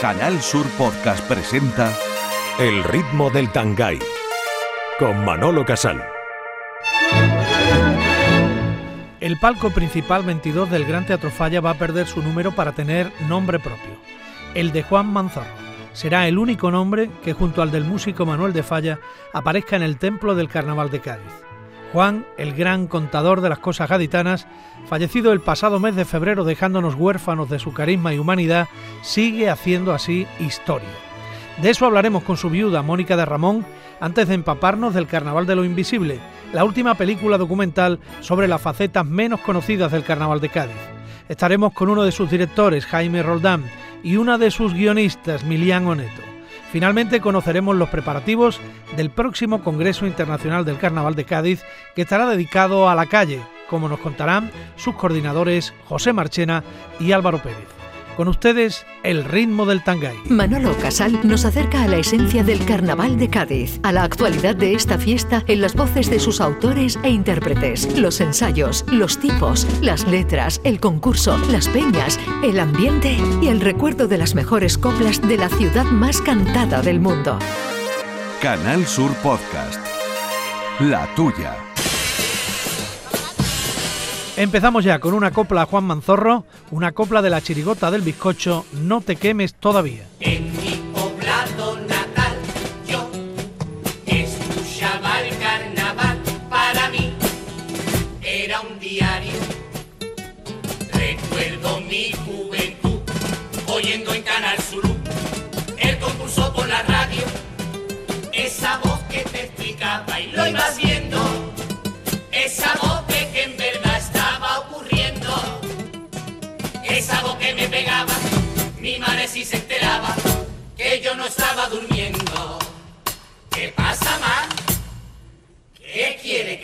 Canal Sur Podcast presenta El ritmo del Tangay con Manolo Casal. El palco principal 22 del Gran Teatro Falla va a perder su número para tener nombre propio, el de Juan Manzorro. Será el único nombre que junto al del músico Manuel de Falla aparezca en el templo del Carnaval de Cádiz. Juan, el gran contador de las cosas gaditanas, fallecido el pasado mes de febrero dejándonos huérfanos de su carisma y humanidad, sigue haciendo así historia. De eso hablaremos con su viuda, Mónica de Ramón, antes de empaparnos del Carnaval de lo Invisible, la última película documental sobre las facetas menos conocidas del Carnaval de Cádiz. Estaremos con uno de sus directores, Jaime Roldán, y una de sus guionistas, Milian Oneto. Finalmente conoceremos los preparativos del próximo Congreso Internacional del Carnaval de Cádiz, que estará dedicado a la calle, como nos contarán sus coordinadores José Marchena y Álvaro Pérez. Con ustedes, el ritmo del tangay. Manolo Casal nos acerca a la esencia del Carnaval de Cádiz, a la actualidad de esta fiesta en las voces de sus autores e intérpretes, los ensayos, los tipos, las letras, el concurso, las peñas, el ambiente y el recuerdo de las mejores coplas de la ciudad más cantada del mundo. Canal Sur Podcast. La tuya. Empezamos ya con una copla a Juan Manzorro, una copla de la chirigota del bizcocho, No te quemes todavía. En mi poblado natal yo escuchaba el carnaval. Para mí era un diario. Recuerdo mi juventud oyendo en Canal Sur el concurso por la radio. Esa voz que te explicaba y lo ibas viendo.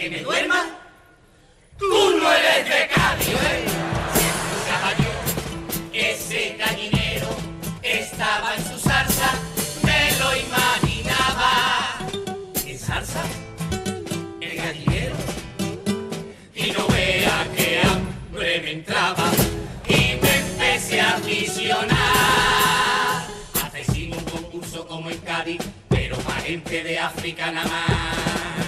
Que me duerma? Tú no eres de Cádiz, ¿eh? Escuchaba yo ese gallinero estaba en su salsa, me lo imaginaba. ¿En salsa? ¿El gallinero? y no vea que hambre me entraba y me empecé a aficionar. Hace un concurso como en Cádiz, pero para gente de África nada más.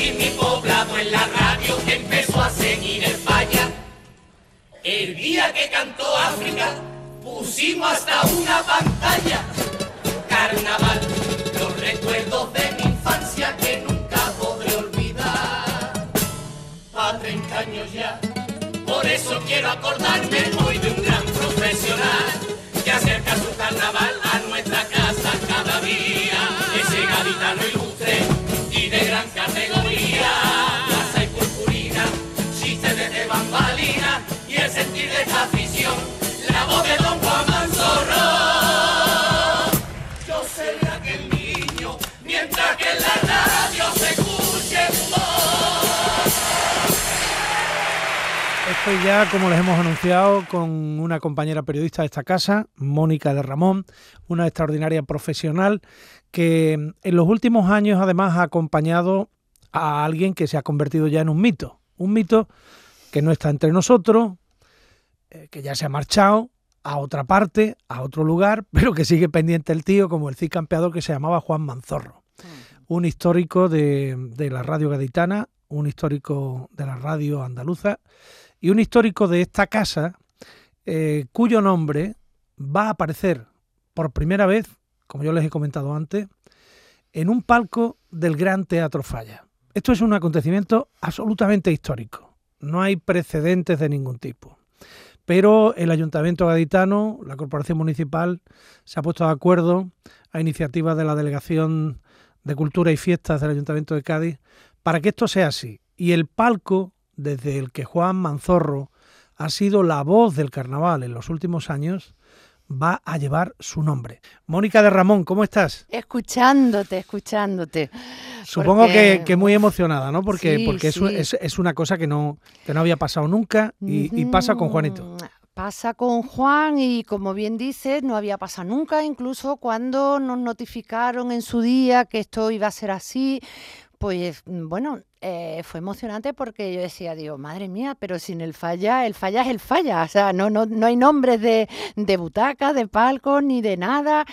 Y mi poblado en la radio que empezó a seguir el falla. El día que cantó África, pusimos hasta una pantalla. Carnaval, los recuerdos de mi infancia que nunca podré olvidar a 30 años ya. Por eso quiero acordarme hoy de un gran profesional que acerca su carnaval a nuestra casa cada día. Ese gaditano ilustre y de gran categoría. Afición. La voz de Don Juan Manzorro. Yo seré aquel niño mientras que la radio se escuche. Estoy ya, como les hemos anunciado, con una compañera periodista de esta casa, Mónica de Ramón, una extraordinaria profesional que en los últimos años además ha acompañado a alguien que se ha convertido ya en un mito. Un mito que no está entre nosotros, eh, que ya se ha marchado a otra parte, a otro lugar, pero que sigue pendiente el tío, como el Cid campeador que se llamaba Juan Manzorro. Un histórico de, de la radio gaditana, un histórico de la radio andaluza y un histórico de esta casa eh, cuyo nombre va a aparecer por primera vez, como yo les he comentado antes, en un palco del Gran Teatro Falla. Esto es un acontecimiento absolutamente histórico. No hay precedentes de ningún tipo. Pero el Ayuntamiento Gaditano, la Corporación Municipal, se ha puesto de acuerdo a iniciativa de la Delegación de Cultura y Fiestas del Ayuntamiento de Cádiz para que esto sea así. Y el palco desde el que Juan Manzorro ha sido la voz del carnaval en los últimos años, va a llevar su nombre. Mónica de Ramón, ¿cómo estás? Escuchándote, escuchándote. Supongo Porque- que, que muy emocionada, ¿no? Porque, Sí, porque es, sí. es- es una cosa que no, que no había pasado nunca y, y pasa con Juanito. Mm, Pasa con Juan y como bien dices, no había pasado nunca, incluso cuando nos notificaron en su día que esto iba a ser así, pues mm, bueno, eh, fue emocionante porque yo decía, digo, madre mía, pero sin el falla, el falla es el falla. O sea, no, no, no hay nombres de, de butaca, de palco, ni de nada.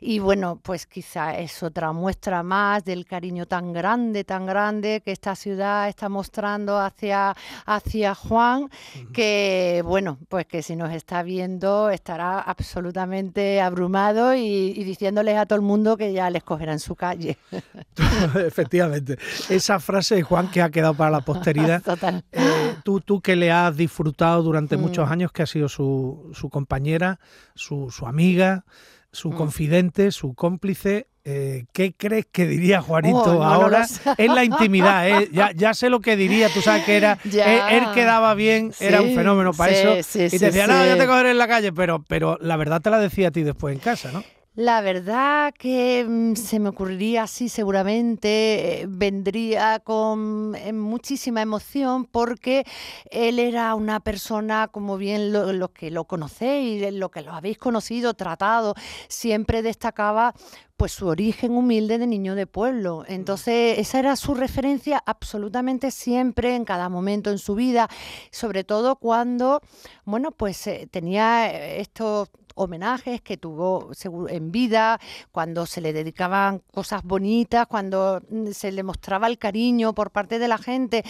Y bueno, pues quizá es otra muestra más del cariño tan grande, tan grande que esta ciudad está mostrando hacia, hacia Juan, que bueno, pues que si nos está viendo estará absolutamente abrumado y, y diciéndoles a todo el mundo que ya les cogerán su calle. Efectivamente. Esa frase de Juan que ha quedado para la posteridad. Total. Eh, tú, tú que le has disfrutado durante Mm. muchos años, que ha sido su, su compañera, su, su amiga, su Mm. confidente, su cómplice. eh, ¿Qué crees que diría Juanito Oh, no ahora sé. en la intimidad? eh? Ya, ya sé lo que diría, tú sabes que era, él, él quedaba bien, era un fenómeno para sí, eso. sí, y te decía, no, yo te cogeré en la calle, pero, pero la verdad te la decía a ti después en casa, ¿no? La verdad que mm, se me ocurriría así seguramente, eh, vendría con eh, muchísima emoción porque él era una persona, como bien lo- los que lo conocéis, lo que lo habéis conocido, tratado, siempre destacaba pues su origen humilde de niño de pueblo. Entonces, esa era su referencia absolutamente siempre, en cada momento en su vida, sobre todo cuando, bueno, pues eh, tenía eh, estos homenajes que tuvo en vida, cuando se le dedicaban cosas bonitas, cuando mm, se le mostraba el cariño por parte de la gente.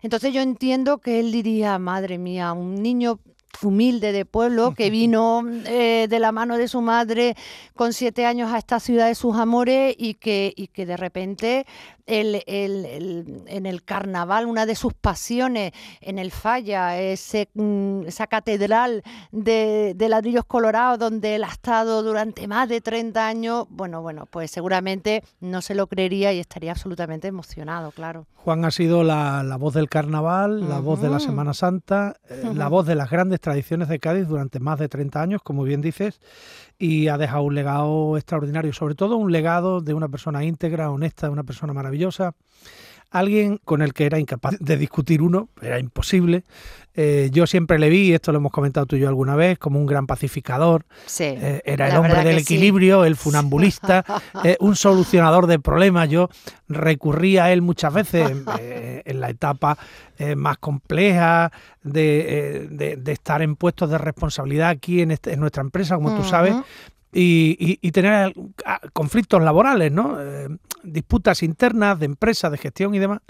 Entonces yo entiendo que él diría, madre mía, un niño humilde de pueblo que vino eh, de la mano de su madre con siete años a esta ciudad de sus amores y que, y que de repente el- el- el- en el carnaval una de sus pasiones en el Falla, ese, mm, esa catedral de, de ladrillos colorados donde él ha estado durante más de 30 años, bueno, bueno, pues seguramente no se lo creería y estaría absolutamente emocionado, claro. Juan ha sido la, la voz del carnaval, la voz de la. Semana Santa, eh, la voz de las grandes tradiciones de Cádiz durante más de 30 años, como bien dices, y ha dejado un legado extraordinario, sobre todo un legado de una persona íntegra, honesta, una persona maravillosa, alguien con el que era incapaz de discutir uno, era imposible. Eh, yo siempre le vi, esto lo hemos comentado tú y yo alguna vez, como un gran pacificador, Sí. eh, era el hombre del sí. equilibrio, el funambulista, eh, un solucionador de problemas. Yo recurría a él muchas veces en, en la etapa más compleja de, de- de estar en puestos de responsabilidad aquí en, este- en nuestra empresa, como tú sabes. Y, y- tener conflictos laborales, ¿no? Eh, disputas internas de empresa, de gestión y demás.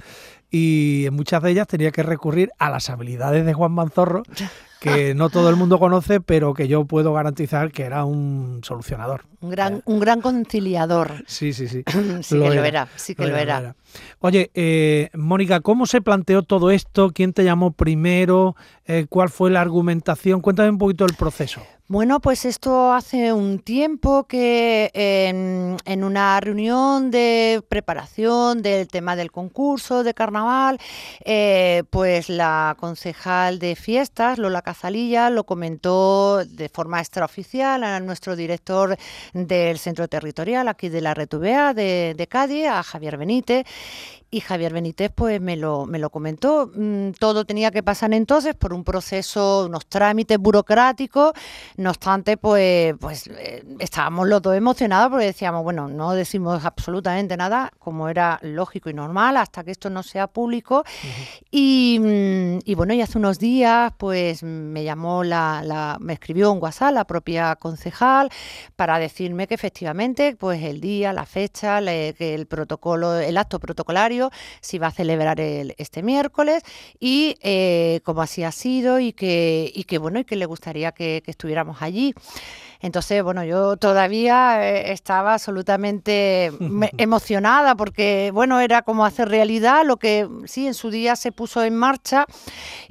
Y en muchas de ellas tenía que recurrir a las habilidades de Juan Manzorro, que no todo el mundo conoce, pero que yo puedo garantizar que era un solucionador. Un gran, un gran conciliador. Sí, sí, sí. Sí que lo era, sí que lo era. Oye, eh, Mónica, ¿cómo se planteó todo esto? ¿Quién te llamó primero? Eh, ¿Cuál fue la argumentación? Cuéntame un poquito el proceso. Bueno, pues esto hace un tiempo que en, en una reunión de preparación del tema del concurso de carnaval, eh, pues la concejal de fiestas, Lola Cazalilla, lo comentó de forma extraoficial a nuestro director del centro territorial aquí de la Retubea de, de Cádiz, a Javier Benítez. Y Javier Benítez pues me lo, me lo comentó. Mm, Todo tenía que pasar entonces por un proceso, unos trámites burocráticos. No obstante, pues, pues eh, estábamos los dos emocionados porque decíamos, bueno, no decimos absolutamente nada, como era lógico y normal, hasta que esto no sea público. Y, mm, y bueno, y hace unos días, pues me llamó la, la- me escribió en WhatsApp la propia concejal para decirme que efectivamente, pues el día, la fecha, le- que el protocolo, el acto protocolario se iba a celebrar el- este miércoles y eh, como así ha sido y que, y que bueno, y que le gustaría que estuviéramos allí. Entonces, bueno, yo todavía eh, estaba absolutamente me- emocionada porque, bueno, era como hacer realidad lo que sí en su día se puso en marcha,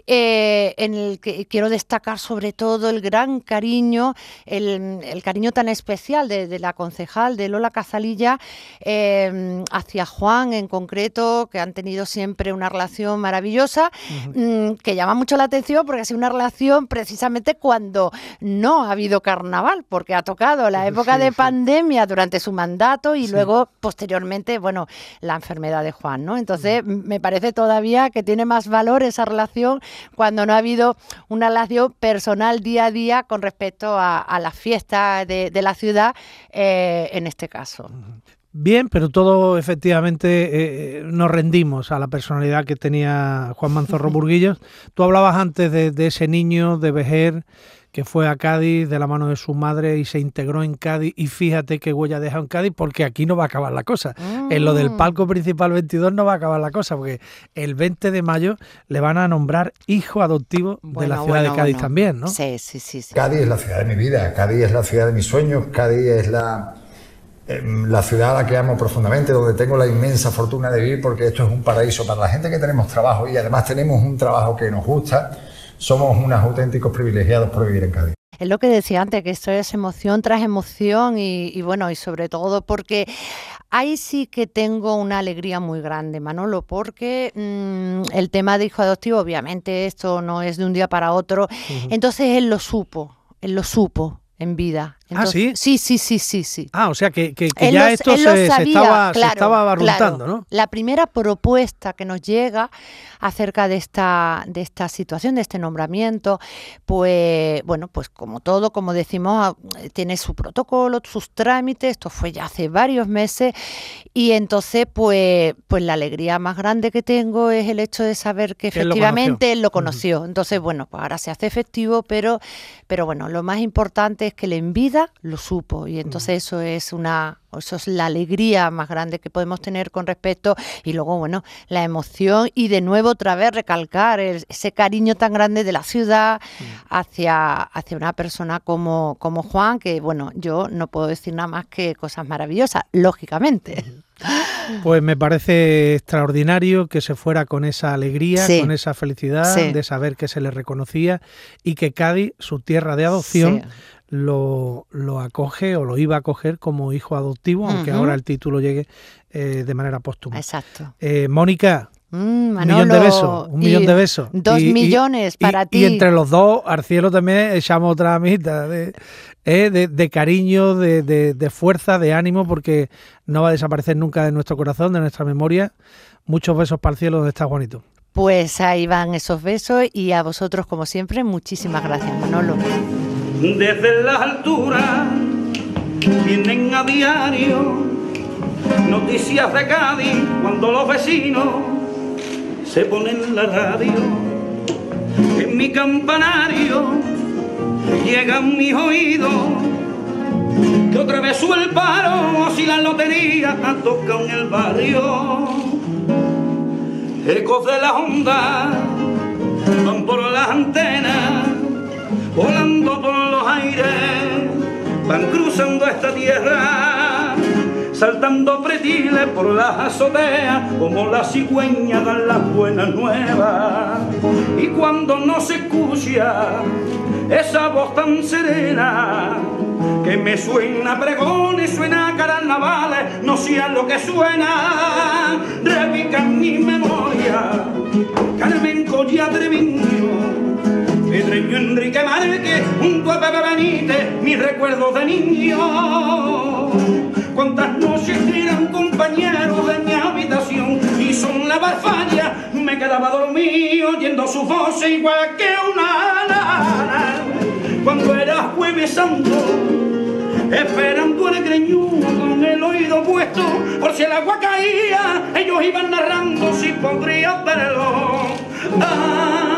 eh, en el que quiero destacar sobre todo el gran cariño, el, el cariño tan especial de, de la concejal, de Lola Cazalilla, eh, hacia Juan en concreto, que han tenido siempre una relación maravillosa, mm, que llama mucho la atención porque ha sido una relación precisamente cuando no ha habido carnaval, porque ha tocado la época Sí, de sí. pandemia durante su mandato y Sí. luego posteriormente, bueno, la enfermedad de Juan, ¿no? Entonces, m- me parece todavía que tiene más valor esa relación cuando no ha habido una relación personal día a día con respecto a, a las fiestas de, de la ciudad, eh, en este caso. Bien, pero todo efectivamente eh, eh, nos rendimos a la personalidad que tenía Juan Manzorro Burguillos. Tú hablabas antes de, ese niño de Vejer que fue a Cádiz de la mano de su madre y se integró en Cádiz y fíjate qué huella deja en Cádiz porque aquí no va a acabar la cosa. En lo del mm. palco principal 22 no va a acabar la cosa porque el 20 de mayo le van a nombrar hijo adoptivo de la ciudad de Cádiz también, ¿no? Sí, sí, sí, sí. Cádiz es la ciudad de mi vida, Cádiz es la ciudad de mis sueños, Cádiz es la la ciudad a la que amo profundamente, donde tengo la inmensa fortuna de vivir, porque esto es un paraíso para la gente que tenemos trabajo y además tenemos un trabajo que nos gusta. Somos unos auténticos privilegiados por vivir en Cádiz. Es lo que decía antes, que esto es emoción tras emoción y, bueno, y sobre todo porque ahí sí que tengo una alegría muy grande, Manolo, porque mm, el tema de hijo adoptivo, obviamente esto no es de un día para otro, entonces él lo supo, él lo supo en vida. ¿Ah, sí? Sí, sí, sí, sí, sí. Ah, o sea que, ya esto se, estaba, se estaba ¿no? La primera propuesta que nos llega acerca de esta, de esta situación, de este nombramiento, pues, bueno, pues como todo, como decimos, ah, tiene su protocolo, sus trámites, esto fue ya hace varios meses, y entonces, pues, pues la alegría más grande que tengo es el hecho de saber que efectivamente él lo conoció. Entonces, bueno, pues ahora se hace efectivo, pero, pero bueno, lo más importante es que le envida lo supo. Y entonces eso es una eso es la alegría más grande que podemos tener con respecto. Y luego bueno la emoción y de nuevo otra vez recalcar ese cariño tan grande de la ciudad hacia hacia una persona como como Juan que bueno yo no puedo decir nada más que cosas maravillosas lógicamente. Pues me parece extraordinario que se fuera con esa alegría, con esa felicidad de saber que se le reconocía y que Cádiz, su tierra de adopción, lo, lo, acoge o lo iba a acoger como hijo adoptivo, aunque ahora el título llegue eh, de manera póstuma. Exacto. Eh, Mónica, mm, un millón de besos, un millón de besos. Dos millones para ti. Y entre los dos, al cielo también echamos otra amiguita de, eh, de, cariño, de, de, fuerza, de ánimo, porque no va a desaparecer nunca de nuestro corazón, de nuestra memoria. Muchos besos para el cielo donde está Juanito. Pues ahí van esos besos y a vosotros, como siempre, muchísimas gracias, Manolo desde las alturas vienen a diario noticias de Cádiz cuando los vecinos se ponen la radio. En mi campanario llegan mis oídos que otra vez sube el si la lotería toca en el barrio. Ecos de la onda van por las antenas volando por los aires, van cruzando esta tierra, saltando pretiles por las azoteas, como la cigüeña dan las buenas nuevas. Y cuando no se escucha esa voz tan serena, que me suena pregón y suena carnavales, no sea lo que suena, repica en mi memoria, Carmen Colla Treviño Pedreño Enrique Márquez, junto a Pepe Benítez, mis recuerdos de niño. Cuántas noches eran compañeros de mi habitación y son la barfalla, me quedaba dormido oyendo su voz igual que una lana. Cuando era jueves santo, esperando el greñudo con el oído puesto, por si el agua caía, ellos iban narrando si podría verlo. Ah,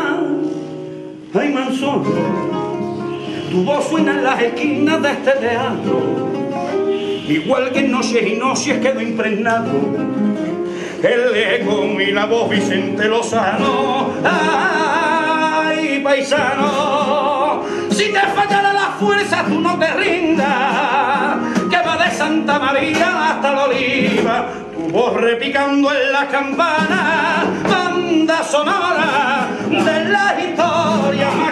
Ay, Manzón, tu voz suena en las esquinas de este teatro, igual que en noches y noches quedó impregnado. El eco y la voz Vicente Lozano. Ay, paisano, si te fallara la fuerza, tú no te rindas, que va de Santa María hasta la Oliva, voz repicando en la campana, banda sonora de la historia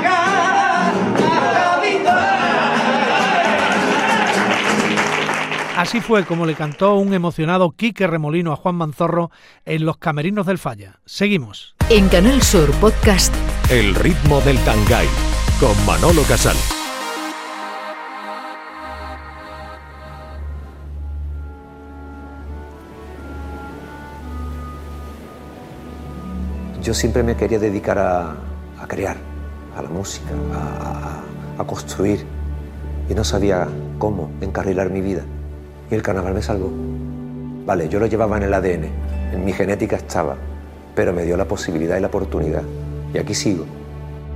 Así fue como le cantó un emocionado Quique Remolino a Juan Manzorro en Los Camerinos del Falla. Seguimos. En Canal Sur Podcast. El ritmo del Tangay con Manolo Casal. Yo siempre me quería dedicar a, crear, a la música, a, construir, y no sabía cómo encarrilar mi vida. Y el carnaval me salvó. Vale, yo lo llevaba en el ADN, en mi genética estaba, pero me dio la posibilidad y la oportunidad. Y aquí sigo.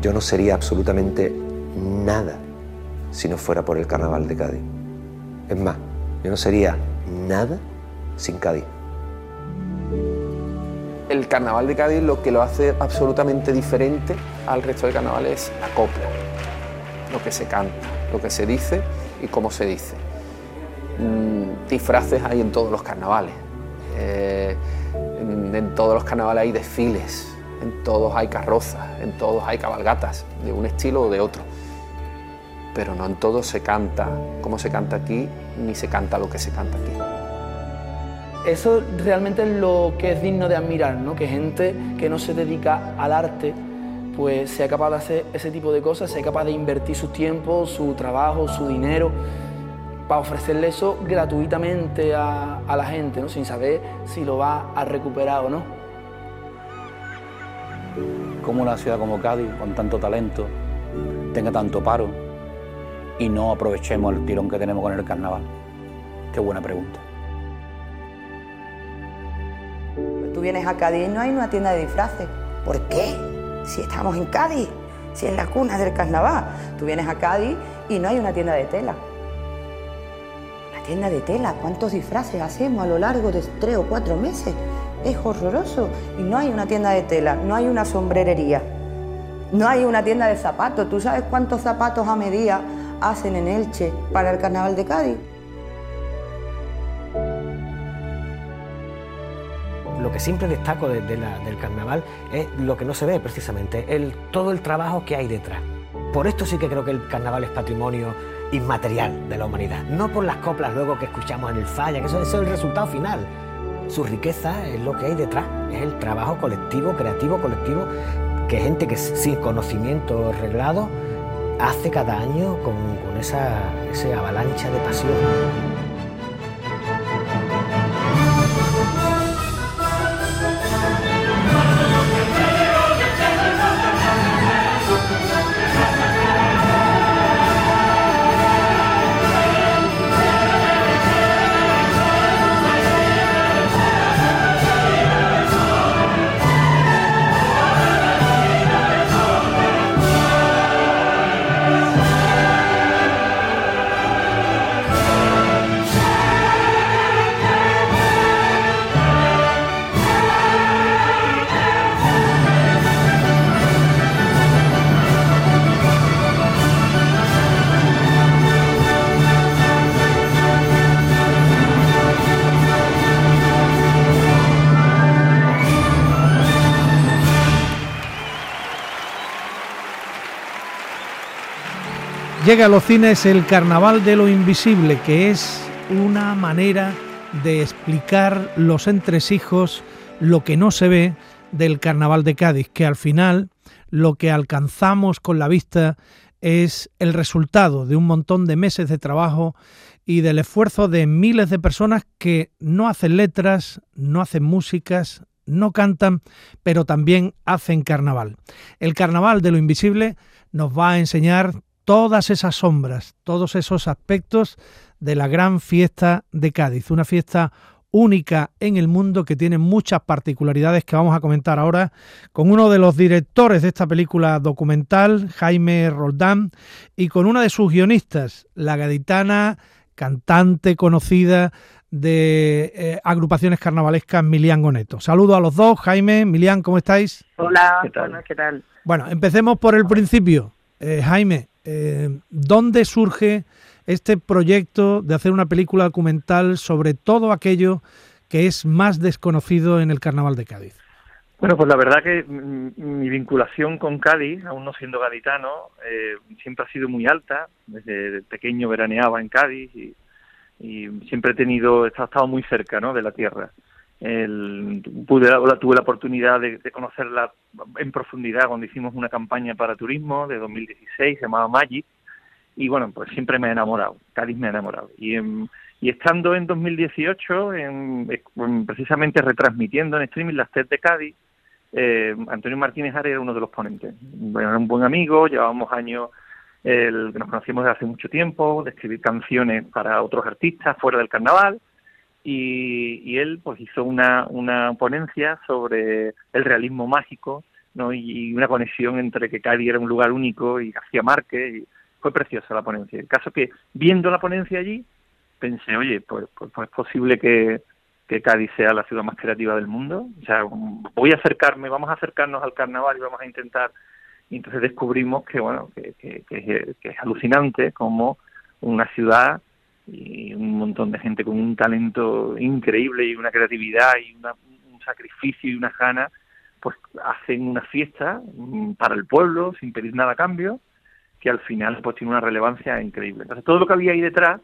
Yo no sería absolutamente nada si no fuera por el carnaval de Cádiz. Es más, yo no sería nada sin Cádiz. El carnaval de Cádiz lo que lo hace absolutamente diferente al resto de carnavales es la copla, lo que se canta, lo que se dice y cómo se dice. Mm, disfraces hay en todos los carnavales. Eh, en, en todos los carnavales hay desfiles, en todos hay carrozas, en todos hay cabalgatas, de un estilo o de otro. Pero no en todos se canta como se canta aquí, ni se canta lo que se canta aquí. Eso realmente es lo que es digno de admirar, ¿no? que gente que no se dedica al arte pues sea capaz de hacer ese tipo de cosas, sea capaz de invertir su tiempo, su trabajo, su dinero, para ofrecerle eso gratuitamente a, la gente, ¿no? sin saber si lo va a recuperar o no. Cómo una ciudad como Cádiz, con tanto talento, tenga tanto paro y no aprovechemos el tirón que tenemos con el carnaval. Qué buena pregunta. Tú vienes a Cádiz y no hay una tienda de disfraces. ¿Por qué? Si estamos en Cádiz, si es la cuna del carnaval. Tú vienes a Cádiz y no hay una tienda de tela. Una tienda de tela, ¿cuántos disfraces hacemos a lo largo de tres o cuatro meses? Es horroroso. Y no hay una tienda de tela, no hay una sombrerería, no hay una tienda de zapatos. ¿Tú sabes cuántos zapatos a medida hacen en Elche para el carnaval de Cádiz? Siempre destaco de, de la, del carnaval es lo que no se ve precisamente, el, todo el trabajo que hay detrás. Por esto sí que creo que el carnaval es patrimonio inmaterial de la humanidad, no por las coplas luego que escuchamos en el falla, que eso, eso es el resultado final. Su riqueza es lo que hay detrás, es el trabajo colectivo, creativo, colectivo, que gente que sin conocimiento reglado hace cada año con, con esa, esa avalancha de pasión. Llega a los cines el Carnaval de lo Invisible, que es una manera de explicar los entresijos, lo que no se ve del Carnaval de Cádiz, que al final lo que alcanzamos con la vista es el resultado de un montón de meses de trabajo y del esfuerzo de miles de personas que no hacen letras, no hacen músicas, no cantan, pero también hacen carnaval. El carnaval de lo invisible nos va a enseñar todas esas sombras, todos esos aspectos de la gran fiesta de Cádiz, una fiesta única en el mundo que tiene muchas particularidades que vamos a comentar ahora con uno de los directores de esta película documental, Jaime Roldán, y con una de sus guionistas, la gaditana, cantante conocida de eh, agrupaciones carnavalescas, Milian Goneto. Saludo a los dos, Jaime, Milian, ¿cómo estáis? Hola, ¿qué tal? Bueno, ¿qué tal? Bueno, empecemos por el principio. Eh, Jaime, eh, ¿dónde surge este proyecto de hacer una película documental sobre todo aquello que es más desconocido en el Carnaval de Cádiz? Bueno, pues la verdad que mi vinculación con Cádiz, aún no siendo gaditano, eh, siempre ha sido muy alta. Desde pequeño veraneaba en Cádiz y, y siempre he tenido, he estado muy cerca ¿no? de la tierra. El, pude, tuve la oportunidad de, conocerla en profundidad cuando hicimos una campaña para turismo de 2016, se llamaba Magic, y bueno, pues siempre me he enamorado, Cádiz me ha enamorado. Y, en, y estando en 2018, en, en, precisamente retransmitiendo en streaming las TED de Cádiz, eh, Antonio Martínez Are era uno de los ponentes. Bueno, era un buen amigo, llevábamos años el, nos conocíamos desde hace mucho tiempo, de escribir canciones para otros artistas fuera del carnaval, y, y él pues hizo una, una ponencia sobre el realismo mágico ¿no? y una conexión entre que Cádiz era un lugar único y García Márquez. Y fue preciosa la ponencia. El caso que viendo la ponencia allí pensé, oye, pues, pues, pues es posible que, que Cádiz sea la ciudad más creativa del mundo. O sea, voy a acercarme, vamos a acercarnos al carnaval y vamos a intentar. Y entonces descubrimos que, bueno, que, que, que, es alucinante como una ciudad y montón de gente con un talento increíble y una creatividad y una, un sacrificio y una gana, pues hacen una fiesta mm, para el pueblo sin pedir nada a cambio, que al final pues tiene una relevancia increíble. Entonces todo lo que había ahí detrás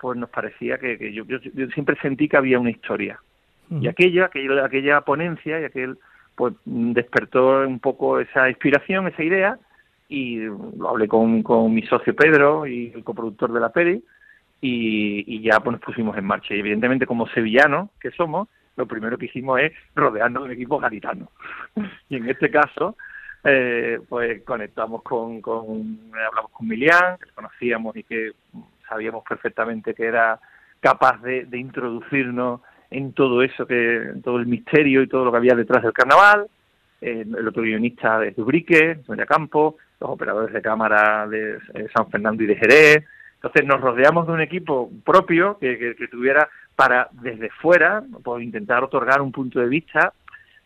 pues nos parecía que, yo, yo, siempre sentí que había una historia. Y aquella, aquella, aquella ponencia y aquel, pues despertó un poco esa inspiración, esa idea, y lo hablé con, con mi socio Pedro y el coproductor de la peli, y, y ya pues nos pusimos en marcha. Y evidentemente como sevillanos que somos, lo primero que hicimos es rodearnos de un equipo gaditano. y en este caso, eh, pues conectamos con, con, hablamos con Milian, que conocíamos y que sabíamos perfectamente que era capaz de, introducirnos en todo eso, que todo el misterio y todo lo que había detrás del carnaval, eh, el otro guionista de Dubrique, Sonia Campo, los operadores de cámara de eh, San Fernando y de Jerez. Entonces nos rodeamos de un equipo propio que, tuviera para desde fuera pues, intentar otorgar un punto de vista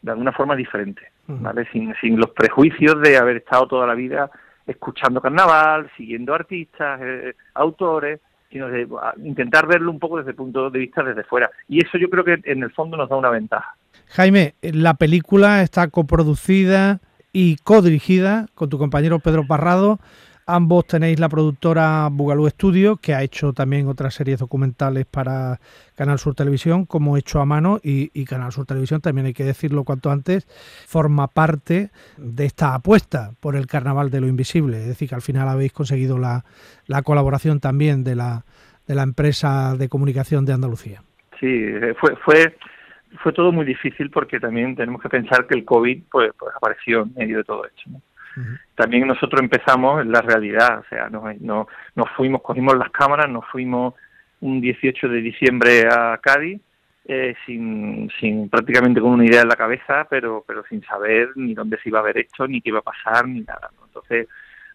de alguna forma diferente, ¿vale? sin, sin los prejuicios de haber estado toda la vida escuchando carnaval, siguiendo artistas, eh, autores, sino de intentar verlo un poco desde el punto de vista desde fuera. Y eso yo creo que en el fondo nos da una ventaja. Jaime, la película está coproducida y codirigida con tu compañero Pedro Parrado Ambos tenéis la productora Bugalú Studio, que ha hecho también otras series documentales para Canal Sur Televisión, como Hecho a Mano, y, Canal Sur Televisión, también hay que decirlo cuanto antes, forma parte de esta apuesta por el Carnaval de lo Invisible. Es decir, que al final habéis conseguido la, colaboración también de la, de la empresa de comunicación de Andalucía. Sí, eh, fue, fue, fue todo muy difícil porque también tenemos que pensar que el COVID pues, pues apareció en medio de todo esto. También nosotros empezamos en la realidad, o sea, nos, no, nos fuimos, cogimos las cámaras, nos fuimos un 18 de diciembre a Cádiz, eh, sin, sin prácticamente con una idea en la cabeza, pero, pero sin saber ni dónde se iba a haber hecho, ni qué iba a pasar, ni nada. Entonces,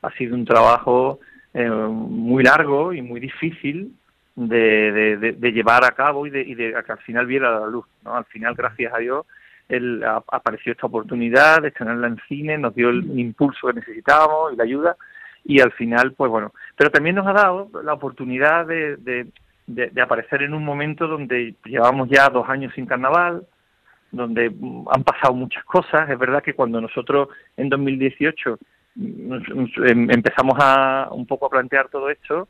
ha sido un trabajo eh, muy largo y muy difícil de, de, llevar a cabo y de, y de que al final viera la luz. ¿no? Al final, gracias a Dios, él apareció esta oportunidad de estrenarla en cine, nos dio el impulso que necesitábamos y la ayuda y al final, pues bueno, pero también nos ha dado la oportunidad de, de, aparecer en un momento donde llevamos ya dos años sin carnaval, donde han pasado muchas cosas. Es verdad que cuando nosotros en 2018 em, empezamos a un poco a plantear todo esto,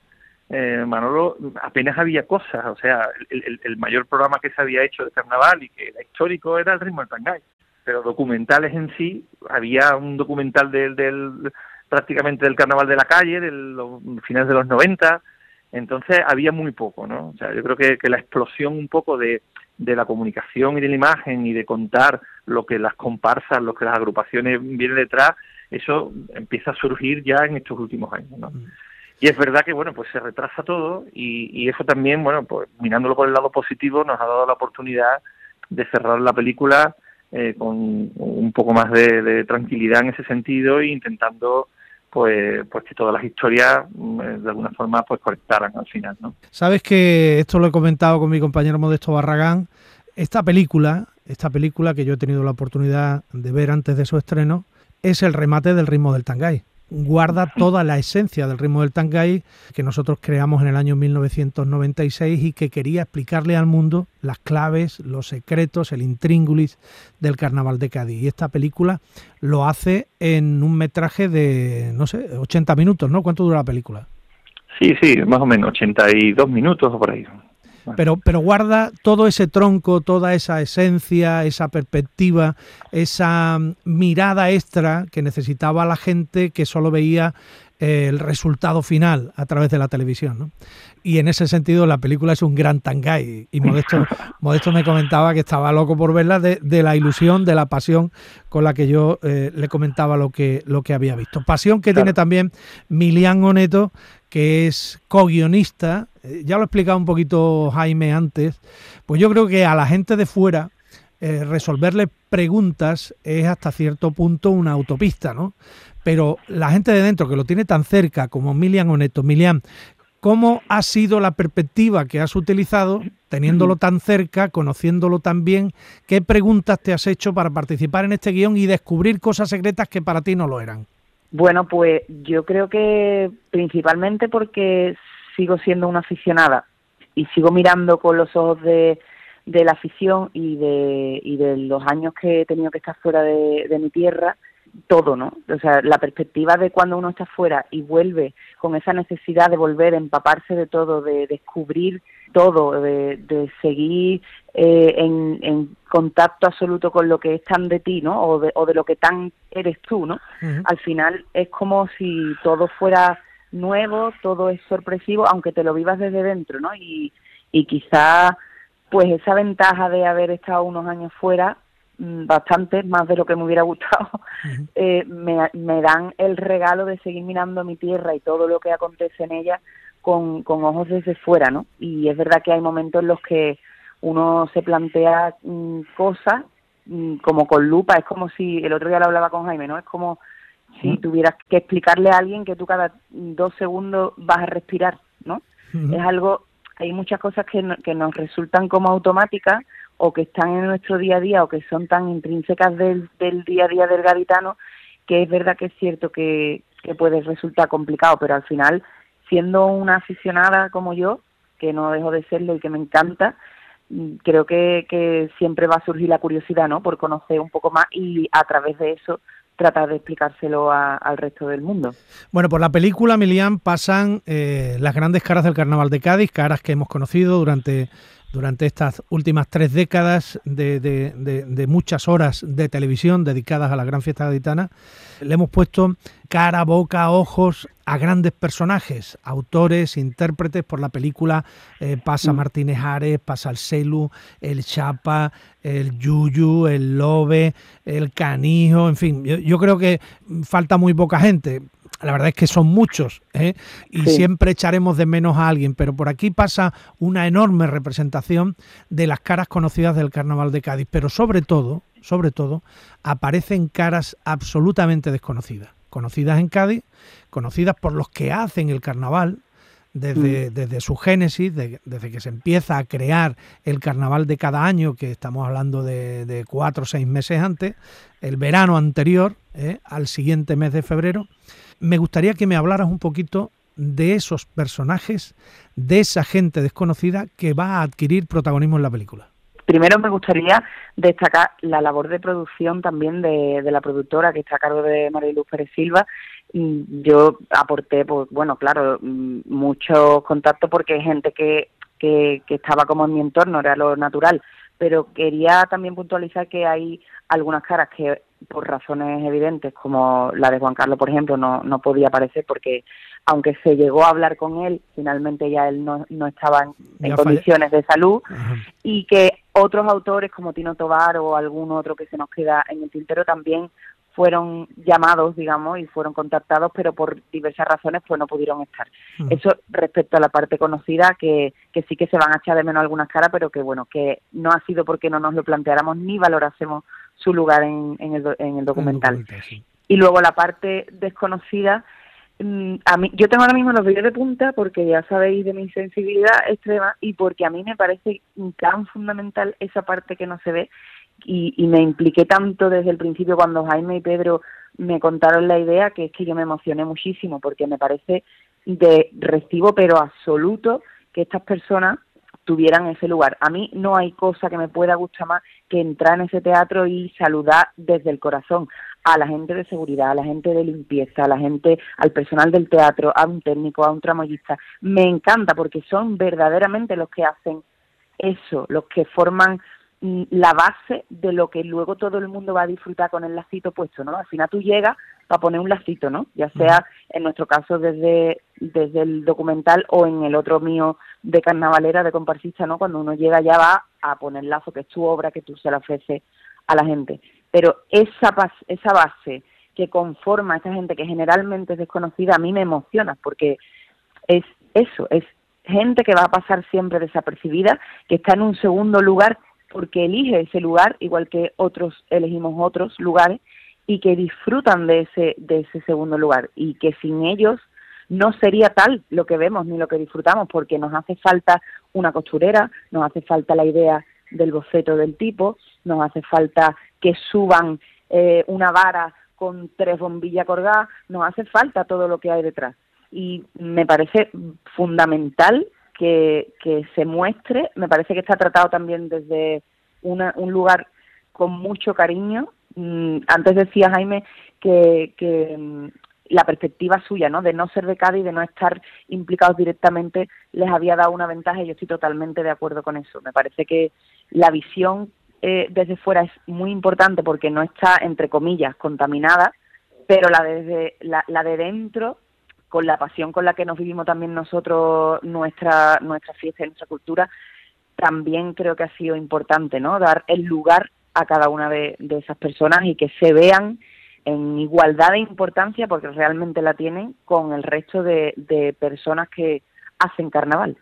eh, Manolo, apenas había cosas, o sea, el, mayor programa que se había hecho de carnaval y que era histórico era el ritmo del tangay, pero documentales en sí, había un documental del, del prácticamente del carnaval de la calle, de los finales de los 90, entonces había muy poco, ¿no? O sea, yo creo que, que la explosión un poco de, de la comunicación y de la imagen y de contar lo que las comparsas, lo que las agrupaciones vienen detrás, eso empieza a surgir ya en estos últimos años, ¿no? Mm. Y es verdad que, bueno, pues se retrasa todo y, eso también, bueno, pues mirándolo por el lado positivo, nos ha dado la oportunidad de cerrar la película eh, con un poco más de, tranquilidad en ese sentido e intentando pues pues que todas las historias mm, eh, de alguna forma pues conectaran al final no sabes que esto lo he comentado con mi compañero Modesto Barragán esta película esta película que yo he tenido la oportunidad de ver antes de su estreno es el remate del ritmo del tangay guarda toda la esencia del ritmo del tangay que nosotros creamos en el año 1996 y que quería explicarle al mundo las claves, los secretos, el intríngulis del carnaval de Cádiz. Y esta película lo hace en un metraje de, no sé, 80 minutos, ¿no? ¿Cuánto dura la película? Sí, sí, más o menos 82 minutos o por ahí. Pero, pero guarda todo ese tronco, toda esa esencia, esa perspectiva, esa mm, mirada extra que necesitaba la gente que solo veía eh, el resultado final a través de la televisión. ¿no? Y en ese sentido la película es un gran tangay. Y Modesto, Modesto me comentaba que estaba loco por verla de, la ilusión, de la pasión con la que yo eh, le comentaba lo que, lo que había visto. Pasión que tiene también Milian Oneto, que es co-guionista, eh, ya lo he explicado un poquito Jaime antes, pues yo creo que a la gente de fuera eh, resolverle preguntas es hasta cierto punto una autopista, ¿no? Pero la gente de dentro que lo tiene tan cerca como Milian Oneto, Milian, ¿cómo ha sido la perspectiva que has utilizado, teniéndolo tan cerca, conociéndolo tan bien? ¿Qué preguntas te has hecho para participar en este guion y descubrir cosas secretas que para ti no lo eran? Bueno, pues yo creo que principalmente porque sigo siendo una aficionada y sigo mirando con los ojos de, de la afición y de, y de los años que he tenido que estar fuera de, de mi tierra, todo, ¿no? O sea, la perspectiva de cuando uno está fuera y vuelve con esa necesidad de volver, empaparse de todo, de descubrir todo, de, de seguir eh, en, en, contacto absoluto con lo que es tan de ti, ¿no? O de, o de lo que tan eres tú, ¿no? Al final es como si todo fuera nuevo, todo es sorpresivo, aunque te lo vivas desde dentro, ¿no? Y, y quizá, pues esa ventaja de haber estado unos años fuera, mm, bastante, más de lo que me hubiera gustado, eh, me, me dan el regalo de seguir mirando mi tierra y todo lo que acontece en ella con, con ojos desde fuera, ¿no? Y es verdad que hay momentos en los que uno se plantea mm, cosas mm, como con lupa, es como si, el otro día lo hablaba con Jaime, ¿no? Es como si tuvieras que explicarle a alguien que tú cada dos segundos vas a respirar, ¿no? Es algo, hay muchas cosas que, no- que nos resultan como automáticas o que están en nuestro día a día o que son tan intrínsecas del, del día a día del gaditano que es verdad que es cierto que, que puede resultar complicado, pero al final, siendo una aficionada como yo, que no dejo de serlo y que me encanta, mm, creo que, que siempre va a surgir la curiosidad, ¿no? Por conocer un poco más y a través de eso tratar de explicárselo a- al resto del mundo. Bueno, por la película, Milian, pasan eh, las grandes caras del Carnaval de Cádiz, caras que hemos conocido durante, durante estas últimas tres décadas de, de- de- de muchas horas de televisión dedicadas a la gran fiesta gaditana. Le hemos puesto cara, boca, ojos a grandes personajes, autores, intérpretes. Por la película eh, pasa Martínez Ares, pasa el Celu, el Chapa, el Yuyu, el Lobe, el Canijo, en fin. Yo, yo creo que falta muy poca gente. La verdad es que son muchos ¿eh? y Sí. siempre echaremos de menos a alguien, pero por aquí pasa una enorme representación de las caras conocidas del Carnaval de Cádiz, pero sobre todo, sobre todo, aparecen caras absolutamente desconocidas, conocidas en Cádiz, conocidas por los que hacen el carnaval, desde, desde su génesis, de- desde que se empieza a crear el carnaval de cada año, que estamos hablando de, de cuatro o seis meses antes, el verano anterior ¿eh? al siguiente mes de febrero, me gustaría que me hablaras un poquito de esos personajes, de esa gente desconocida que va a adquirir protagonismo en la película. Primero me gustaría destacar la labor de producción también de, de la productora que está a cargo de Mariluz Pérez Silva. Yo aporté, pues bueno, claro, mm, muchos contactos porque hay gente que, que, que estaba como en mi entorno, era lo natural, pero quería también puntualizar que hay algunas caras que por razones evidentes, como la de Juan Carlos, por ejemplo, no, no podía aparecer porque aunque se llegó a hablar con él, finalmente ya él no, no estaba en, condiciones de salud. Y que otros autores como Tino Tobar o algún otro que se nos queda en el tintero también fueron llamados, digamos, y fueron contactados, pero por diversas razones pues no pudieron estar. Eso respecto a la parte conocida, que, que sí que se van a echar de menos algunas caras, pero que bueno, que no ha sido porque no nos lo planteáramos ni valorásemos su lugar en, en el, en el documental. Y luego la parte desconocida, mm, a mí, yo tengo ahora mismo los vídeos de punta porque ya sabéis de mi sensibilidad extrema y porque a mí me parece tan fundamental esa parte que no se ve y, y me impliqué tanto desde el principio cuando Jaime y Pedro me contaron la idea que es que yo me emocioné muchísimo porque me parece de recibo pero absoluto que estas personas tuvieran ese lugar. A mí no hay cosa que me pueda gustar más que entrar en ese teatro y saludar desde el corazón a la gente de seguridad, a la gente de limpieza, a la gente, al personal del teatro, a un técnico, a un tramoyista. Me encanta porque son verdaderamente los que hacen eso, los que forman mm, la base de lo que luego todo el mundo va a disfrutar con el lacito puesto, ¿no? Al final tú llegas para poner un lacito, ¿no? Ya sea en nuestro caso desde, desde el documental o en el otro mío de carnavalera, de comparsista, ¿no? Cuando uno llega ya va a poner lazo, que es tu obra, que tú se la ofreces a la gente. Pero esa, esa base que conforma a esta gente que generalmente es desconocida, a mí me emociona porque es eso, es gente que va a pasar siempre desapercibida, que está en un segundo lugar porque elige ese lugar, igual que otros elegimos otros lugares, y que disfrutan de ese, de ese segundo lugar, y que sin ellos no sería tal lo que vemos ni lo que disfrutamos, porque nos hace falta una costurera, nos hace falta la idea del boceto del tipo, nos hace falta que suban eh, una vara con tres bombillas colgadas, nos hace falta todo lo que hay detrás. Y me parece fundamental que, que se muestre, me parece que está tratado también desde una, un lugar con mucho cariño. Mm, antes decía Jaime que, que mm, la perspectiva suya, ¿no? De no ser de Cádiz, de no estar implicados directamente, les había dado una ventaja y yo estoy totalmente de acuerdo con eso. Me parece que la visión eh, desde fuera es muy importante porque no está, entre comillas, contaminada, pero la, desde, la, la de dentro, con la pasión con la que nos vivimos también nosotros nuestra, nuestra fiesta y nuestra cultura, también creo que ha sido importante, ¿no? Dar el lugar a cada una de, de esas personas y que se vean en igualdad de importancia, porque realmente la tienen, con el resto de, de personas que hacen carnaval.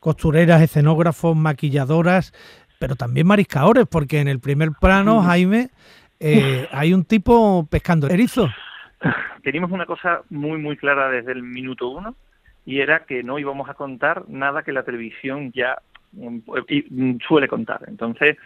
Costureras, escenógrafos, maquilladoras, pero también mariscadores, porque en el primer plano, Jaime, eh, hay un tipo pescando erizo. Teníamos una cosa muy, muy clara desde el minuto uno, y era que no íbamos a contar nada que la televisión ya mm, mm, suele contar. Entonces,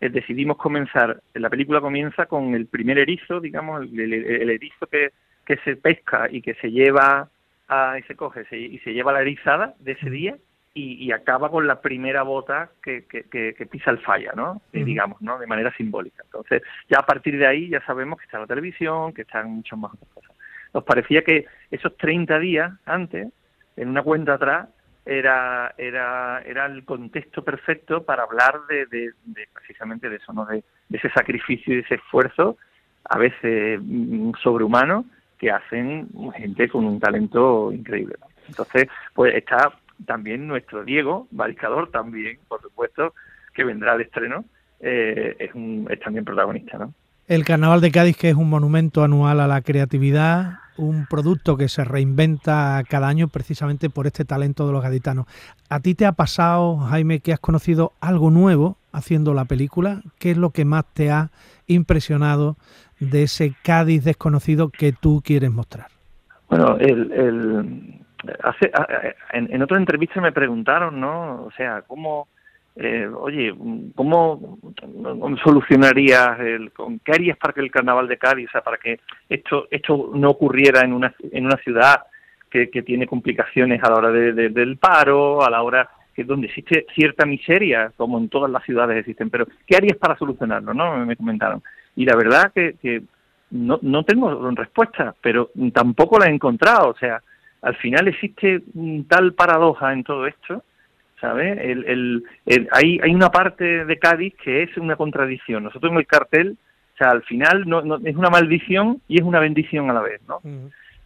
eh, decidimos comenzar, la película comienza con el primer erizo, digamos, el, erizo que, que se pesca y que se lleva a, y se coge y se lleva la erizada de ese día y, acaba con la primera bota que, que, pisa el falla, ¿no? Eh, digamos, ¿no? De manera simbólica. Entonces, ya a partir de ahí ya sabemos que está la televisión, que están muchas más cosas. Nos parecía que esos 30 días antes, en una cuenta atrás, era, era, era el contexto perfecto para hablar de, de, precisamente de eso, ¿no? De, ese sacrificio y de ese esfuerzo, a veces mm, sobrehumano, que hacen gente con un talento increíble. Entonces, pues está también nuestro Diego, mariscador también, por supuesto, que vendrá al estreno, eh, es, un, es también protagonista, ¿no? El Carnaval de Cádiz, que es un monumento anual a la creatividad, un producto que se reinventa cada año precisamente por este talento de los gaditanos. ¿A ti te ha pasado, Jaime, que has conocido algo nuevo haciendo la película? ¿Qué es lo que más te ha impresionado de ese Cádiz desconocido que tú quieres mostrar? Bueno, el, hace, en, en otra entrevista me preguntaron, ¿no? O sea, ¿cómo, eh, oye, ¿cómo solucionarías, el, qué harías para que el carnaval de Cádiz, o sea, para que esto, esto no ocurriera en una, en una ciudad que, que tiene complicaciones a la hora de, del paro, a la hora que donde existe cierta miseria, como en todas las ciudades existen, pero ¿qué harías para solucionarlo? no Me comentaron. Y la verdad que, que no, no tengo respuesta, pero tampoco la he encontrado, o sea, al final existe tal paradoja en todo esto, ¿sabes? El, el, hay, hay una parte de Cádiz que es una contradicción. Nosotros en el cartel, o sea, al final no, no, es una maldición y es una bendición a la vez, ¿no?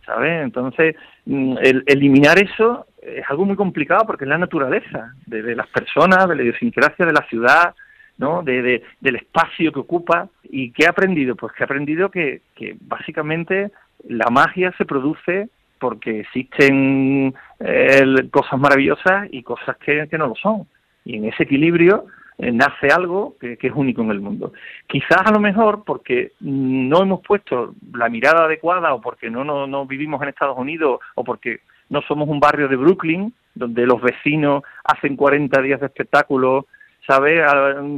¿Sabes? Entonces, mm, el, eliminar eso es algo muy complicado porque es la naturaleza de, las personas, de la idiosincrasia de la ciudad, ¿no? De, de, del espacio que ocupa. ¿Y qué he aprendido? Pues que he aprendido que, que básicamente la magia se produce porque existen eh, cosas maravillosas y cosas que, no lo son. Y en ese equilibrio eh, nace algo que, es único en el mundo. Quizás a lo mejor porque no hemos puesto la mirada adecuada o porque no, no, no vivimos en Estados Unidos o porque no somos un barrio de Brooklyn donde los vecinos hacen 40 días de espectáculo, ¿sabes?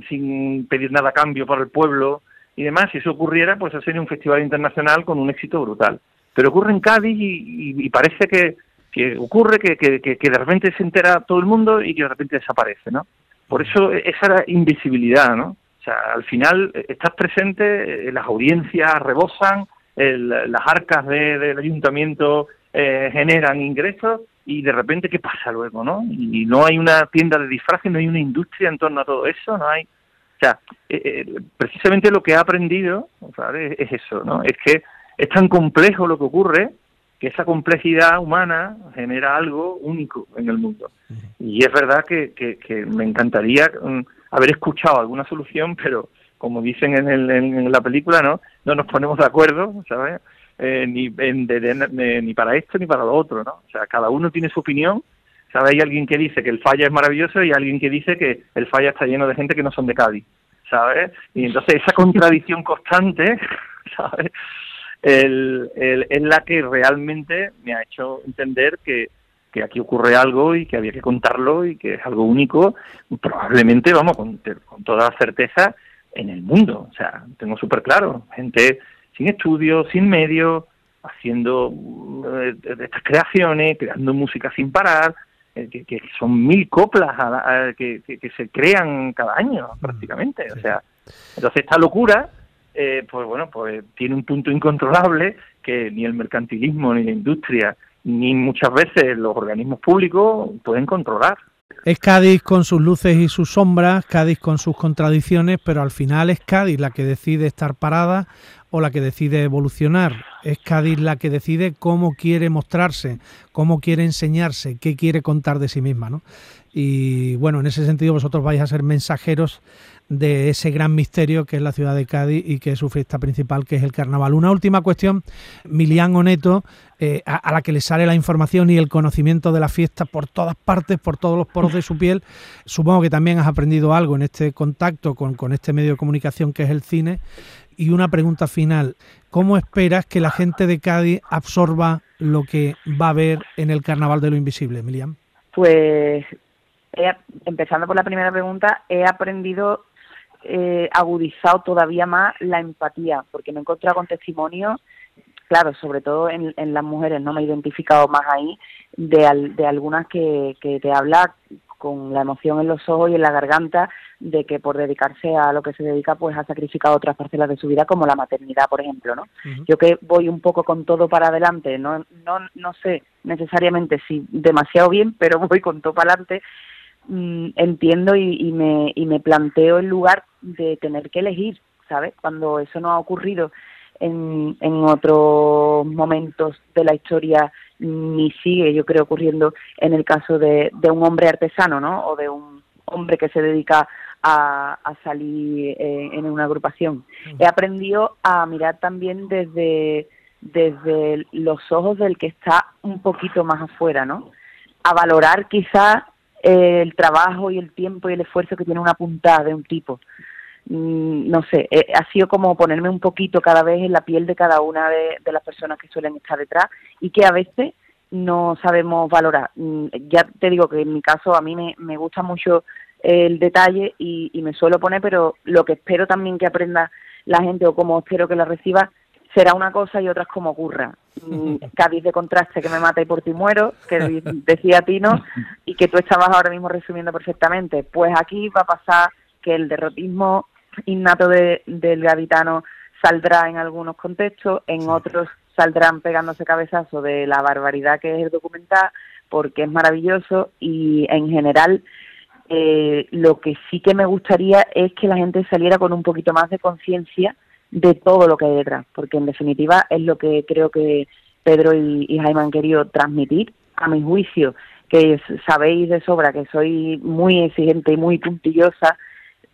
Sin pedir nada a cambio para el pueblo y demás. Si eso ocurriera, pues sería un festival internacional con un éxito brutal. Pero ocurre en Cádiz y, parece que, ocurre que, que, de repente se entera todo el mundo y que de repente desaparece, ¿no? Por eso esa invisibilidad, ¿no? O sea, al final eh, estás presente, eh, las audiencias rebosan, las arcas del ayuntamiento eh, generan ingresos y de repente qué pasa luego, ¿no? Y no hay una tienda de disfraces, no hay una industria en torno a todo eso, no hay, o sea, precisamente lo que ha aprendido. Es eso, ¿no? Es que es tan complejo lo que ocurre que esa complejidad humana genera algo único en el mundo. Y es verdad que, que, me encantaría mm, haber escuchado alguna solución, pero como dicen en, el, en, la película, ¿no? No nos ponemos de acuerdo, ¿sabes? eh, ni, ni para esto ni para lo otro, ¿no? O sea, cada uno tiene su opinión. ¿Sabe? Hay alguien que dice que el falla es maravilloso y alguien que dice que el falla está lleno de gente que no son de Cádiz, ¿sabes? Y entonces esa contradicción constante, ¿sabes? El, es la que realmente me ha hecho entender que, que aquí ocurre algo y que había que contarlo y que es algo único, probablemente, vamos, con, con toda certeza, en el mundo. O sea, tengo súper claro, gente sin estudios, sin medios, haciendo eh, estas creaciones, creando música sin parar, eh, que, son mil coplas que, que, se crean cada año mm. prácticamente. O sea, entonces esta locura, eh, pues bueno, pues tiene un punto incontrolable que ni el mercantilismo ni la industria ni muchas veces los organismos públicos pueden controlar. Es Cádiz con sus luces y sus sombras, Cádiz con sus contradicciones, pero al final es Cádiz la que decide estar parada o la que decide evolucionar. Es Cádiz la que decide cómo quiere mostrarse, cómo quiere enseñarse, qué quiere contar de sí misma. ¿no? Y bueno, en ese sentido vosotros vais a ser mensajeros de ese gran misterio que es la ciudad de Cádiz y que es su fiesta principal, que es el carnaval. Una última cuestión, Milian Oneto, eh, a, la que le sale la información y el conocimiento de la fiesta por todas partes, por todos los poros de su piel. Supongo que también has aprendido algo en este contacto con, con este medio de comunicación que es el cine. Y una pregunta final, ¿cómo esperas que la gente de Cádiz absorba lo que va a ver en el Carnaval de lo Invisible, Milian? Pues empezando por la primera pregunta, he aprendido eh, agudizado todavía más la empatía, porque me he encontrado con testimonios, claro, sobre todo en, las mujeres, no me he identificado más ahí, de, de algunas que, que te habla con la emoción en los ojos y en la garganta de que por dedicarse a lo que se dedica pues ha sacrificado otras parcelas de su vida como la maternidad por ejemplo no yo que voy un poco con todo para adelante no no no sé necesariamente si demasiado bien pero voy con todo para adelante Mm, entiendo y, me, y me planteo el lugar de tener que elegir, ¿sabes? Cuando eso no ha ocurrido en, en otros momentos de la historia ni sigue, yo creo, ocurriendo en el caso de, de un hombre artesano, ¿no? O de un hombre que se dedica a, a salir eh, en una agrupación. He aprendido a mirar también desde, desde los ojos del que está un poquito más afuera, ¿no? A valorar quizás el trabajo y el tiempo y el esfuerzo que tiene una puntada de un tipo. Mm, no sé, eh, ha sido como ponerme un poquito cada vez en la piel de cada una de, las personas que suelen estar detrás y que a veces no sabemos valorar. Mm, ya te digo que en mi caso a mí me, me gusta mucho el detalle y, y me suelo poner, pero lo que espero también que aprenda la gente o como espero que la reciba será una cosa y otra es como ocurra. Mm, Cádiz de contraste que me mata y por ti muero, que decía Tino, y que tú estabas ahora mismo resumiendo perfectamente. Pues aquí va a pasar que el derrotismo innato del gaditano saldrá en algunos contextos, en otros saldrán pegándose cabezazo de la barbaridad que es el documental, porque es maravilloso y en general eh, lo que sí que me gustaría es que la gente saliera con un poquito más de conciencia de todo lo que hay detrás, porque en definitiva es lo que creo que Pedro y, Jaime han querido transmitir, a mi juicio, que sabéis de sobra que soy muy exigente y muy puntillosa,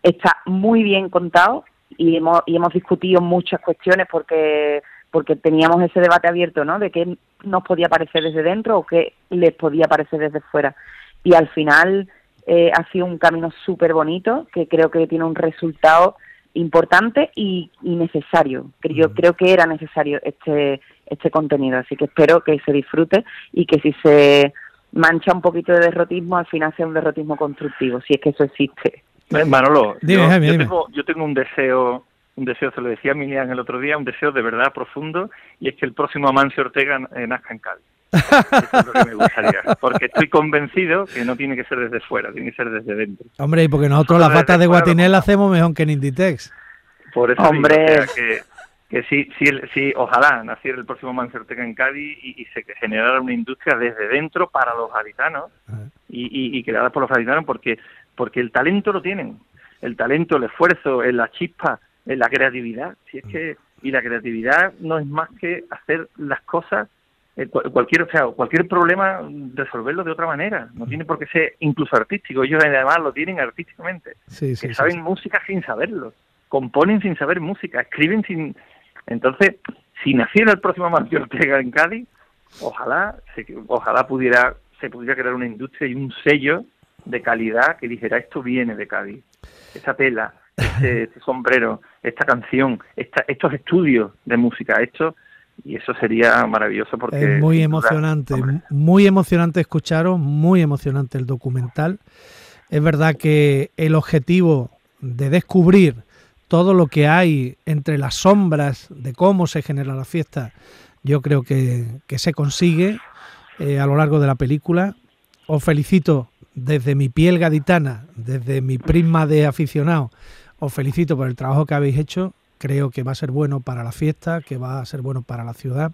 está muy bien contado y hemos, y hemos discutido muchas cuestiones porque porque teníamos ese debate abierto, ¿no? De qué nos podía parecer desde dentro o qué les podía parecer desde fuera. Y al final eh, ha sido un camino súper bonito que creo que tiene un resultado importante y, necesario. Yo creo que era necesario este, este contenido, así que espero que se disfrute y que si se mancha un poquito de derrotismo, al final sea un derrotismo constructivo, si es que eso existe. Eh, Manolo, yo, Tengo, yo tengo un deseo un deseo, se lo decía a Milian el otro día, un deseo de verdad profundo, y es que el próximo Amancio Ortega eh, nazca en Cádiz. Eso es lo que me gustaría, porque estoy convencido que no tiene que ser desde fuera, tiene que ser desde dentro. Hombre, y porque nosotros las patas de Guatinel hacemos mejor que en Inditex. Por eso Hombre. que, que sí, sí, sí, ojalá naciera el próximo Amancio Ortega en Cádiz y, se generara una industria desde dentro para los gaditanos y, y, creada por los gaditanos porque, porque el talento lo tienen, el talento, el esfuerzo, la chispa, la creatividad. Si es que y la creatividad no es más que hacer las cosas eh, cualquier o sea, cualquier problema resolverlo de otra manera. No tiene por qué ser incluso artístico. Ellos además lo tienen artísticamente. Que saben música sin saberlo. Componen sin saber música escriben sin. Entonces si naciera el próximo Amancio Ortega en Cádiz, ojalá, se, ojalá pudiera, se pudiera crear una industria y un sello de calidad que dijera esto viene de Cádiz. Esta tela, este, este sombrero, esta canción, esta, estos estudios de música, esto y eso sería maravilloso porque es muy emocionante, muy emocionante escucharos, muy emocionante el documental. Es verdad que el objetivo de descubrir todo lo que hay entre las sombras de cómo se genera la fiesta, yo creo que, se consigue eh, a lo largo de la película. Os felicito desde mi piel gaditana, desde mi prisma de aficionado, os felicito por el trabajo que habéis hecho. Creo que va a ser bueno para la fiesta, que va a ser bueno para la ciudad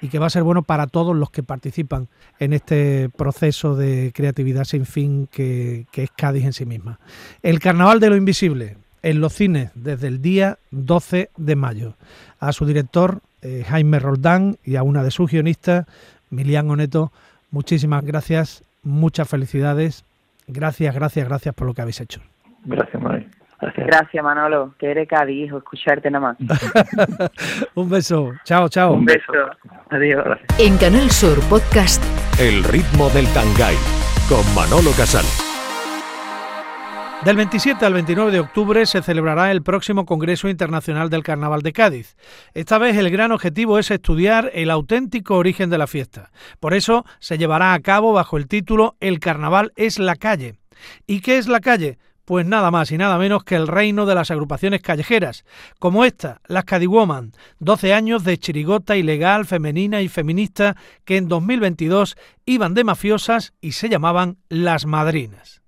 y que va a ser bueno para todos los que participan en este proceso de creatividad sin fin que, es Cádiz en sí misma. El Carnaval de lo Invisible en los cines desde el día 12 de mayo. A su director, eh, Jaime Roldán, y a una de sus guionistas, Milian Oneto, muchísimas gracias, muchas felicidades. Gracias, gracias, gracias por lo que habéis hecho. Gracias, María. Gracias. Manolo. Que eres Cádiz, hijo, escucharte nada más. Un beso. Chao, chao. Un beso. Adiós. En Canal Sur Podcast. El ritmo del Tangay. Con Manolo Casal. Del 27 al 29 de octubre se celebrará el próximo Congreso Internacional del Carnaval de Cádiz. Esta vez el gran objetivo es estudiar el auténtico origen de la fiesta. Por eso se llevará a cabo bajo el título El Carnaval es la calle. ¿Y qué es la calle? Pues nada más y nada menos que el reino de las agrupaciones callejeras, como esta, las Cadiwoman, 12 años de chirigota ilegal, femenina y feminista que en 2022 iban de mafiosas y se llamaban las madrinas.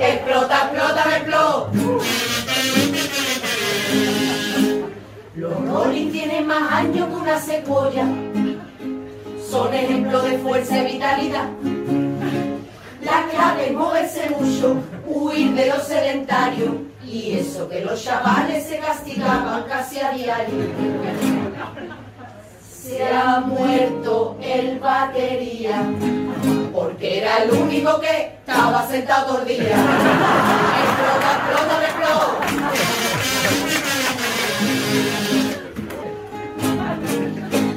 Explota, explota, explota. Los Rolling tienen más años que una secuoya. Son ejemplo de fuerza y vitalidad la clave es moverse mucho, huir de lo sedentario. Y eso que los chavales se castigaban casi a diario. Se ha muerto el batería, porque era el único que estaba sentado todo el día. Explota, explota, explota.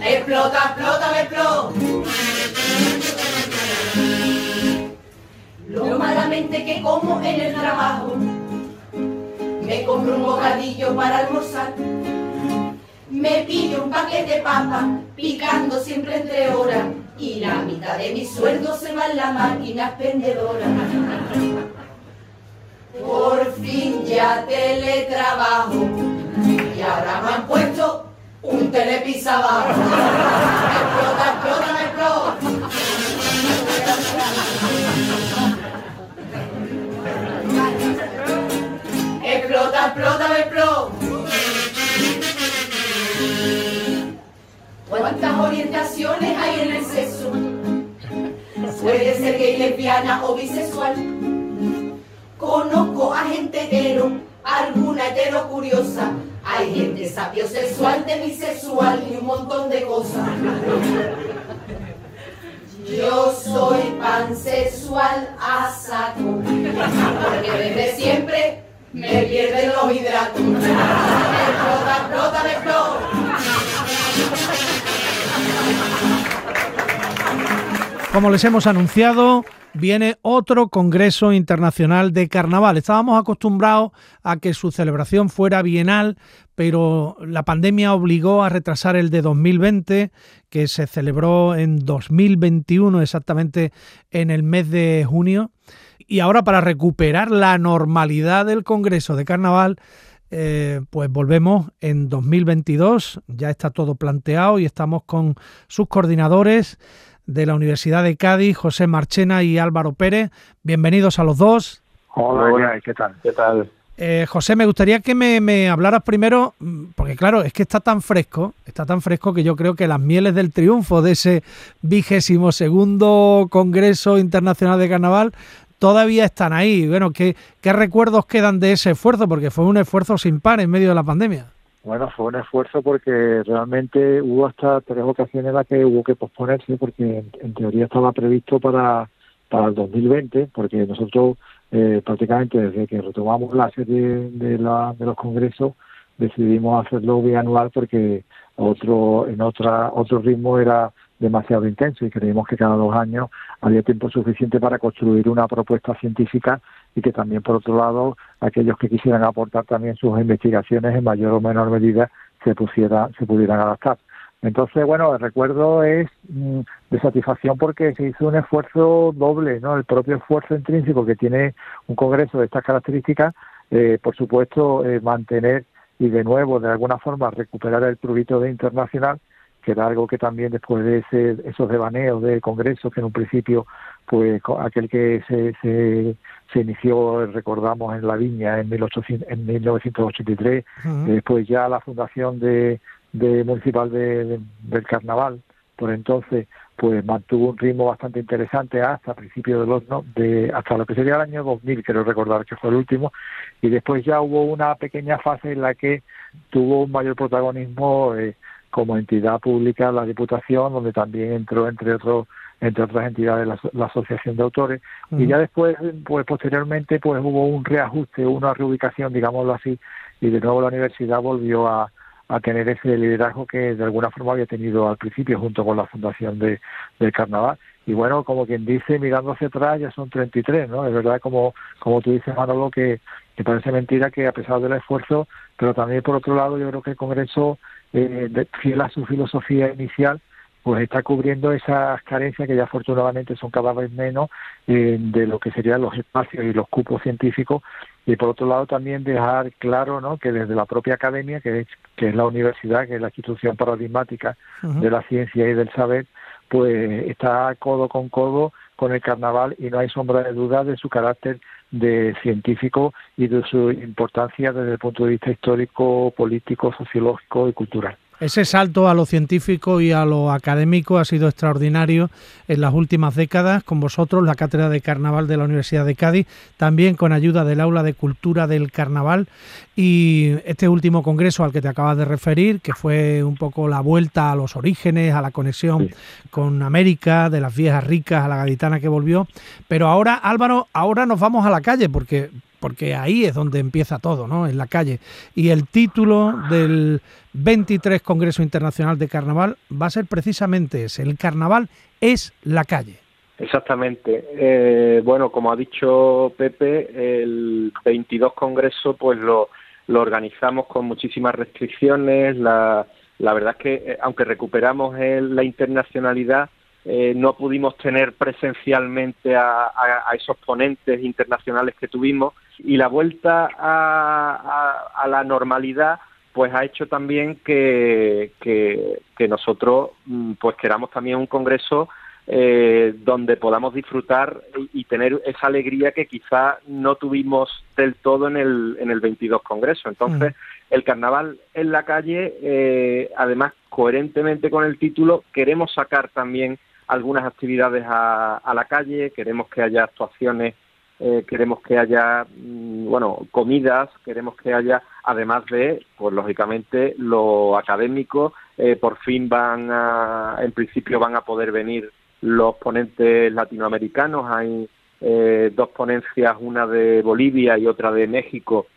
Explota, explota, explota. Lo malamente que como en el trabajo. Me compro un bocadillo para almorzar. Me pillo un paquete de papa, picando siempre entre horas. Y la mitad de mi sueldo se va en la máquina expendedora. Por fin ya teletrabajo. Y ahora me han puesto un telepisa abajo. explota, explota, explota. Explota, explota. ¿Cuántas orientaciones hay en el sexo? Puede ser gay, lesbiana o bisexual. Conozco a gente hetero, alguna hetero curiosa. Hay gente sapiosexual, demisexual y un montón de cosas. Yo soy pansexual a saco, porque desde siempre me pierden los hidratos. Como les hemos anunciado, viene otro Congreso Internacional de Carnaval. Estábamos acostumbrados a que su celebración fuera bienal, pero la pandemia obligó a retrasar el de 2020, que se celebró en 2021, exactamente en el mes de junio. Y ahora para recuperar la normalidad del Congreso de Carnaval, eh, pues volvemos en 2022, ya está todo planteado y estamos con sus coordinadores de la Universidad de Cádiz, José Marchena y Álvaro Pérez. Bienvenidos a los dos. Hola, ¿qué tal? ¿Qué tal? Eh, José, me gustaría que me, hablaras primero, mm, porque claro, es que está tan fresco, está tan fresco que yo creo que las mieles del triunfo de ese vigésimo segundo Congreso Internacional de Carnaval todavía están ahí. Bueno, ¿qué, ¿qué recuerdos quedan de ese esfuerzo? Porque fue un esfuerzo sin par en medio de la pandemia. Bueno, fue un esfuerzo porque realmente hubo hasta tres ocasiones en las que hubo que posponerse porque en, teoría estaba previsto para, para el 2020, porque nosotros eh, prácticamente desde que retomamos la serie de, la, de los congresos decidimos hacerlo bianual porque otro en otra otro ritmo era demasiado intenso y creímos que cada dos años había tiempo suficiente para construir una propuesta científica y que también por otro lado aquellos que quisieran aportar también sus investigaciones en mayor o menor medida se pusiera se pudieran adaptar. Entonces bueno el recuerdo es mm, de satisfacción porque se hizo un esfuerzo doble no el propio esfuerzo intrínseco que tiene un congreso de estas características eh, por supuesto eh, mantener y de nuevo de alguna forma recuperar el prurito de internacional que era algo que también después de ese, esos devaneos de congresos que en un principio pues aquel que se, se, se inició recordamos en la viña en, 1800, en 1983 después ya la fundación de, de municipal de, del carnaval por entonces pues mantuvo un ritmo bastante interesante hasta principios de los no, de hasta lo que sería el año 2000 quiero recordar que fue el último y después ya hubo una pequeña fase en la que tuvo un mayor protagonismo eh, como entidad pública la Diputación, donde también entró, entre otros entre otras entidades la, Asociación de Autores. Y ya después pues posteriormente pues hubo un reajuste una reubicación digámoslo así y de nuevo la universidad volvió a, a tener ese liderazgo que de alguna forma había tenido al principio junto con la fundación de, del carnaval. Y bueno como quien dice mirando hacia atrás ya son 33 no es verdad como como tú dices Manolo que, que parece mentira que a pesar del esfuerzo pero también por otro lado yo creo que el Congreso eh, fiel a su filosofía inicial, pues está cubriendo esas carencias que ya afortunadamente son cada vez menos eh, de lo que serían los espacios y los cupos científicos y por otro lado también dejar claro ¿no? que desde la propia academia, que es, que es la universidad, que es la institución paradigmática de la ciencia y del saber, pues está codo con codo con el carnaval y no hay sombra de duda de su carácter de científico y de su importancia desde el punto de vista histórico, político, sociológico y cultural. Ese salto a lo científico y a lo académico ha sido extraordinario en las últimas décadas con vosotros, la Cátedra de Carnaval de la Universidad de Cádiz, también con ayuda del Aula de Cultura del Carnaval y este último congreso al que te acabas de referir, que fue un poco la vuelta a los orígenes, a la conexión con América, de las viejas ricas a la gaditana que volvió. Pero ahora, Álvaro, ahora nos vamos a la calle porque porque ahí es donde empieza todo, ¿no? En la calle. Y el título del 23 Congreso Internacional de Carnaval va a ser precisamente ese, el carnaval es la calle. Exactamente. Eh, bueno, como ha dicho Pepe, el 22 Congreso pues lo, organizamos con muchísimas restricciones. La, la verdad es que, eh, aunque recuperamos la internacionalidad, eh, no pudimos tener presencialmente a, a, esos ponentes internacionales que tuvimos y la vuelta a, la normalidad pues ha hecho también que, que, nosotros mm, pues queramos también un congreso eh, donde podamos disfrutar y, tener esa alegría que quizá no tuvimos del todo en el, en el 22 congreso. Entonces, mm. el carnaval en la calle, eh, además, coherentemente con el título, queremos sacar también algunas actividades a, a la calle, queremos que haya actuaciones eh, queremos que haya, mm, bueno, comidas, queremos que haya, además de, pues lógicamente, lo académico, eh, por fin van a, en principio van a poder venir los ponentes latinoamericanos, hay eh, dos ponencias, una de Bolivia y otra de México,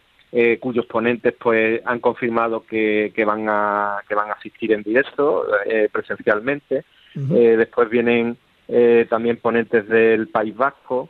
cuyos ponentes pues han confirmado que, que, van a que van a asistir en directo presencialmente después vienen también ponentes del País Vasco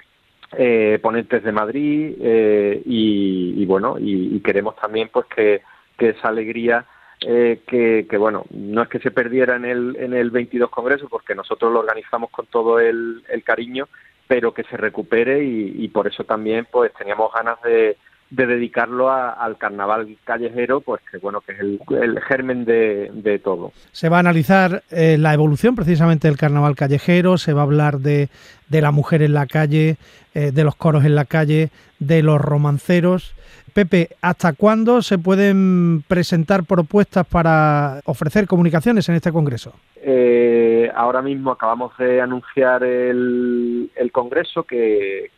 eh, ponentes de Madrid eh, y, bueno y, queremos también pues que, esa alegría eh, que, bueno no es que se perdiera en el en el 22 congreso porque nosotros lo organizamos con todo el, cariño pero que se recupere y, por eso también pues teníamos ganas de, dedicarlo al carnaval callejero, pues que bueno, que es el, germen de, todo. Se va a analizar la evolución precisamente del carnaval callejero, se va a hablar de, de la mujer en la calle, eh, de los coros en la calle, de los romanceros. Pepe, ¿hasta cuándo se pueden presentar propuestas para ofrecer comunicaciones en este Congreso? Eh, ahora mismo acabamos de anunciar el, Congreso, que,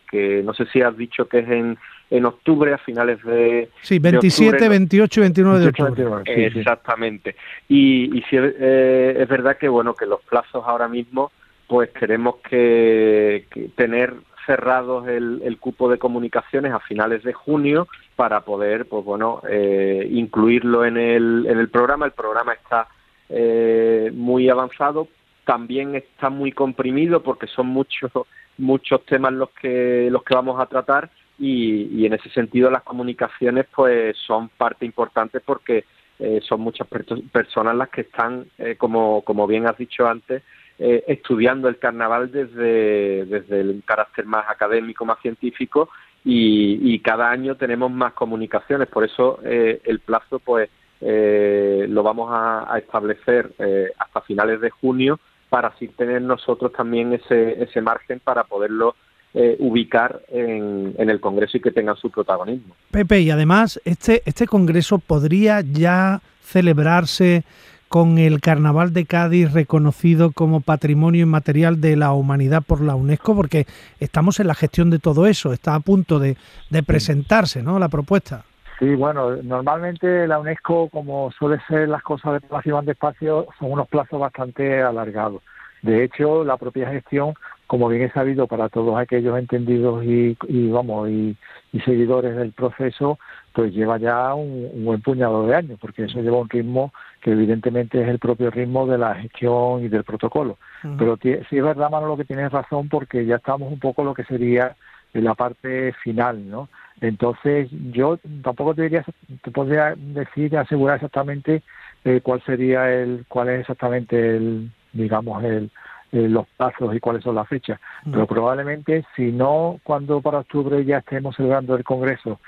no sé si has dicho que es en, en octubre, a finales de. Sí, 27, 28 y 29 de octubre. Exactamente. Y, y si eh, es verdad que, bueno, que los plazos ahora mismo, pues tenemos que tener cerrados el, el, cupo de comunicaciones a finales de junio para poder, pues bueno, eh, incluirlo en el, en el programa. El programa está eh, muy avanzado, también está muy comprimido porque son muchos muchos temas los que los que vamos a tratar y, y en ese sentido las comunicaciones pues son parte importante porque eh, son muchas personas las que están, eh, como, como bien has dicho antes, eh, estudiando el carnaval desde, desde el carácter más académico, más científico, y, cada año tenemos más comunicaciones. Por eso el plazo, pues, lo vamos a, establecer hasta finales de junio para así tener nosotros también ese, ese margen para poderlo ubicar en, en, el Congreso y que tengan su protagonismo. Pepe, y además este, este Congreso podría ya celebrarse con el Carnaval de Cádiz reconocido como Patrimonio Inmaterial de la Humanidad por la UNESCO, porque estamos en la gestión de todo eso, está a punto de, presentarse, ¿no? La propuesta. Sí, bueno, normalmente la UNESCO, como suele ser las cosas de plazo de espacio, son unos plazos bastante alargados. De hecho, la propia gestión, como bien es sabido para todos aquellos entendidos y, vamos y, seguidores del proceso, pues lleva ya un, buen puñado de años, porque eso lleva un ritmo que evidentemente es el propio ritmo de la gestión y del protocolo. Pero sí es verdad, lo que tienes razón, porque ya estamos un poco lo que sería la parte final, ¿no? Entonces, yo tampoco te diría, te podría decir, asegurar exactamente eh, cuál sería el, cuál es exactamente el, digamos, el, eh, los plazos y cuáles son las fechas. Pero probablemente, si no, cuando para octubre ya estemos celebrando el Congreso,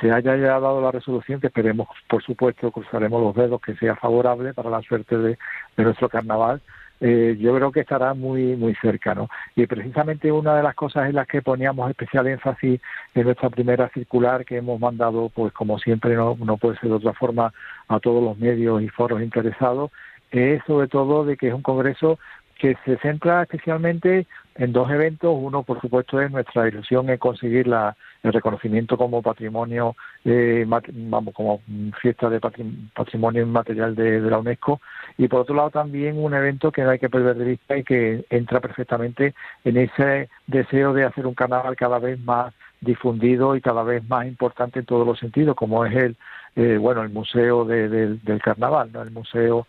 se haya ya dado la resolución, que esperemos, por supuesto, cruzaremos los dedos, que sea favorable para la suerte de, nuestro carnaval, eh, yo creo que estará muy muy cerca, ¿no? Y precisamente una de las cosas en las que poníamos especial énfasis en nuestra primera circular que hemos mandado, pues como siempre no, no puede ser de otra forma, a todos los medios y foros interesados, es sobre todo de que es un congreso que se centra especialmente en dos eventos. Uno, por supuesto, es nuestra ilusión en conseguir la, el reconocimiento como patrimonio, eh, vamos, como fiesta de patrimonio inmaterial de, de, la UNESCO. Y por otro lado, también un evento que no hay que perder de vista y que entra perfectamente en ese deseo de hacer un carnaval cada vez más difundido y cada vez más importante en todos los sentidos, como es el, eh, bueno, el museo del carnaval, ¿no? El museo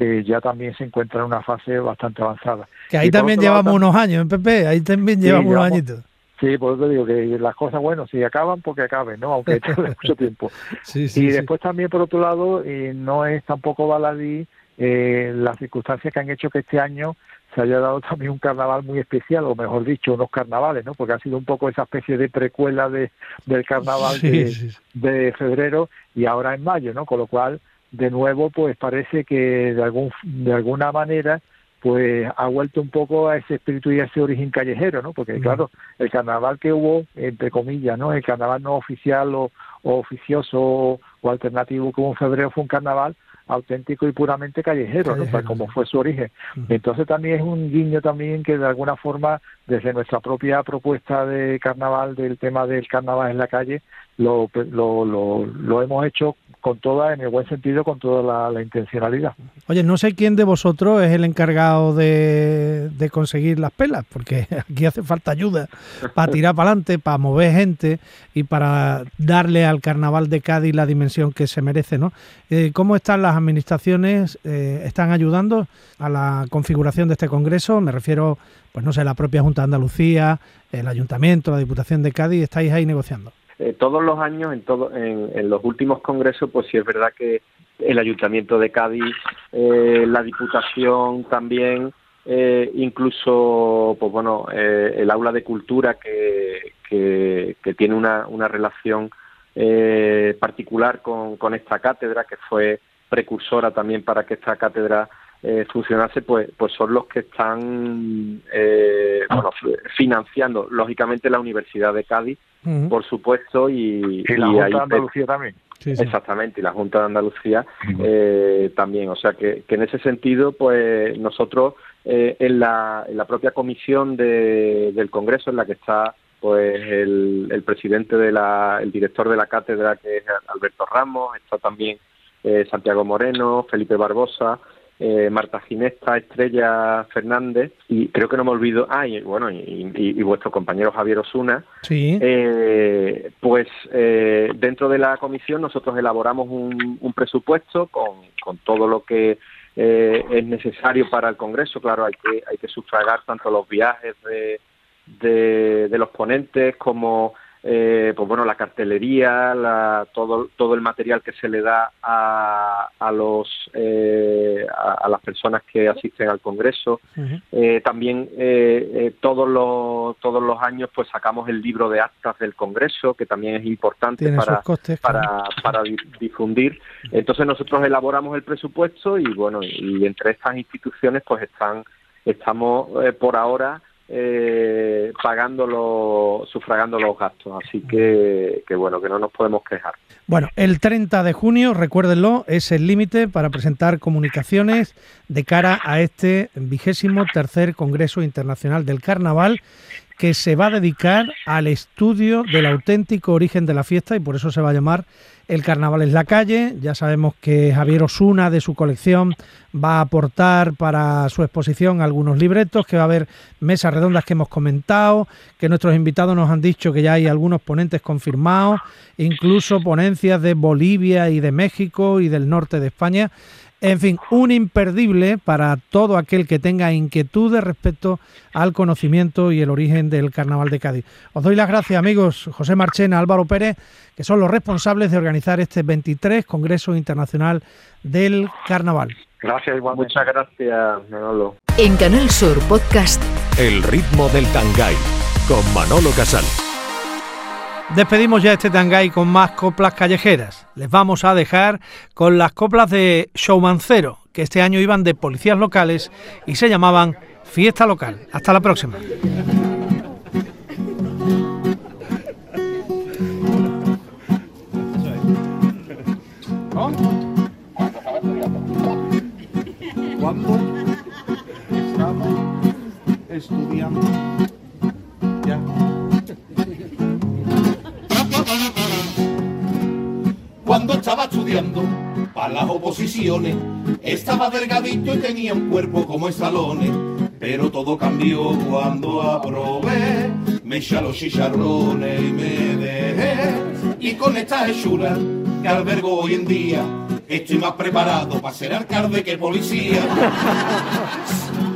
que ya también se encuentra en una fase bastante avanzada. Que ahí también llevamos unos años en PP, ahí también llevamos unos añitos. Sí, por eso digo que las cosas, bueno, si acaban, porque acaben, ¿no? Aunque de mucho tiempo. y después también, por otro lado, eh, no es tampoco baladí eh, las circunstancias que han hecho que este año se haya dado también un carnaval muy especial, o mejor dicho, unos carnavales, ¿no? Porque ha sido un poco esa especie de precuela de, del carnaval de, de febrero y ahora en mayo, ¿no? Con lo cual de nuevo pues parece que de algún de alguna manera pues ha vuelto un poco a ese espíritu y a ese origen callejero, ¿no? Porque claro, el carnaval que hubo, entre comillas, ¿no? El carnaval no oficial o, oficioso o, alternativo hubo en febrero fue un carnaval auténtico y puramente callejero, ¿no? Como fue su origen. Entonces también es un guiño también que de alguna forma desde nuestra propia propuesta de carnaval, del tema del carnaval en la calle, lo, lo, lo, lo hemos hecho con toda, en el buen sentido, con toda la, intencionalidad. Oye, no sé quién de vosotros es el encargado de, de conseguir las pelas, porque aquí hace falta ayuda para tirar para adelante, para mover gente y para darle al carnaval de Cádiz la dimensión que se merece, ¿no? Eh, ¿Cómo están las administraciones? Eh, ¿Están ayudando a la configuración de este congreso? Me refiero, pues no sé, la propia Junta de Andalucía, el Ayuntamiento, la Diputación de Cádiz, ¿estáis ahí negociando? Eh, todos los años, en, todo, en, los últimos congresos, pues sí es verdad que el Ayuntamiento de Cádiz, eh, la Diputación también, eh, incluso, pues bueno, el Aula de Cultura que, que, tiene una, una relación particular con, con esta cátedra, que fue precursora también para que esta cátedra funcionase, pues, pues son los que están bueno, financiando, lógicamente, la Universidad de Cádiz, por supuesto, y, la Junta de Andalucía también. Exactamente, y la Junta de Andalucía eh, también. O sea que, que, en ese sentido, pues nosotros eh, en, la, en la propia comisión de, del Congreso, en la que está pues el, el presidente de la, el director de la cátedra, que es Alberto Ramos, está también eh, Santiago Moreno, Felipe Barbosa, eh, Marta Ginesta, Estrella Fernández, y creo que no me olvido, ah, y bueno, y, y- y vuestro compañero Javier Osuna, Sí. eh, pues eh, dentro de la comisión nosotros elaboramos un, un presupuesto con, con todo lo que eh, es necesario para el Congreso. Claro, hay que, hay que sufragar tanto los viajes de, de, de los ponentes como eh, pues bueno la cartelería, la, todo, todo el material que se le da a, a los eh, a, a las personas que asisten al Congreso. Eh, también eh, eh, todos los todos los años pues sacamos el libro de actas del Congreso que también es importante para costes, para, para di- difundir. Entonces nosotros elaboramos el presupuesto y bueno y entre estas instituciones pues están estamos eh, por ahora eh, pagando los sufragando los gastos. Así que, que bueno que no nos podemos quejar. Bueno, el 30 de junio, recuérdenlo, es el límite para presentar comunicaciones de cara a este vigésimo tercer Congreso Internacional del Carnaval que se va a dedicar al estudio del auténtico origen de la fiesta y por eso se va a llamar El Carnaval es la calle. Ya sabemos que Javier Osuna de su colección va a aportar para su exposición algunos libretos, que va a haber mesas redondas que hemos comentado, que nuestros invitados nos han dicho que ya hay algunos ponentes confirmados, incluso ponencias de Bolivia y de México y del norte de España. En fin, un imperdible para todo aquel que tenga inquietudes respecto al conocimiento y el origen del Carnaval de Cádiz. Os doy las gracias, amigos José Marchena, Álvaro Pérez, que son los responsables de organizar este 23 Congreso Internacional del Carnaval. gracias igualmente muchas gracias Manolo En Canal Sur Podcast El ritmo del Tangay con Manolo Casal. Despedimos ya este tangay con más coplas callejeras. Les vamos a dejar con las coplas de Showmancero, que este año iban de policías locales y se llamaban Fiesta Local. Hasta la próxima. Cuando estamos estudiando. Ya. Cuando estaba estudiando para las oposiciones, estaba delgadito y tenía un cuerpo como esalones. Pero todo cambió cuando aprobé, me eché los chicharrones y me dejé. Y con esta hechura que albergo hoy en día, estoy más preparado para ser alcalde que policía.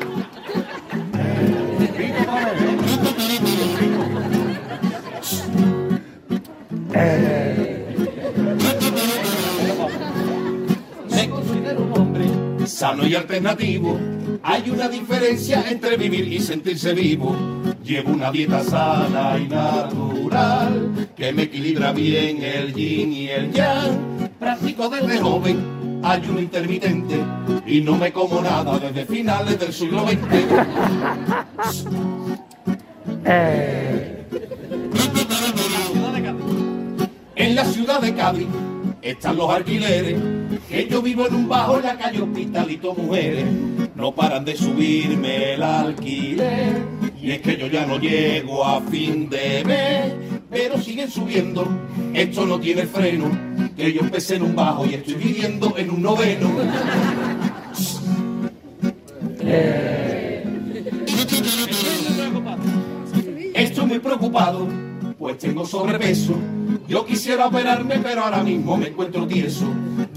sano y alternativo. Hay una diferencia entre vivir y sentirse vivo. Llevo una dieta sana y natural que me equilibra bien el yin y el yang. Practico desde joven ayuno intermitente y no me como nada desde finales del siglo XX. En la ciudad de Cádiz están los alquileres, que yo vivo en un bajo en la calle Hospitalito Mujeres. No paran de subirme el alquiler, y es que yo ya no llego a fin de mes, pero siguen subiendo, esto no tiene freno, que yo empecé en un bajo y estoy viviendo en un noveno. Estoy muy preocupado, pues tengo sobrepeso. Yo quisiera operarme, pero ahora mismo me encuentro tieso.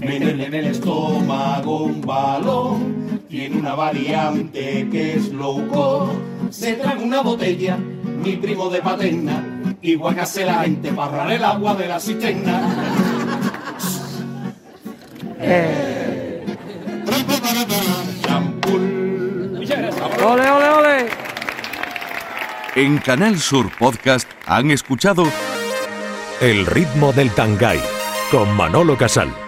Me duele en el estómago un balón. Tiene una variante que es low cost. Se traga una botella, mi primo de paterna. Igual que hace la gente el agua de la cisterna. ¡Ole, ole, ole! En Canal Sur Podcast han escuchado El ritmo del Tangay con Manolo Casal.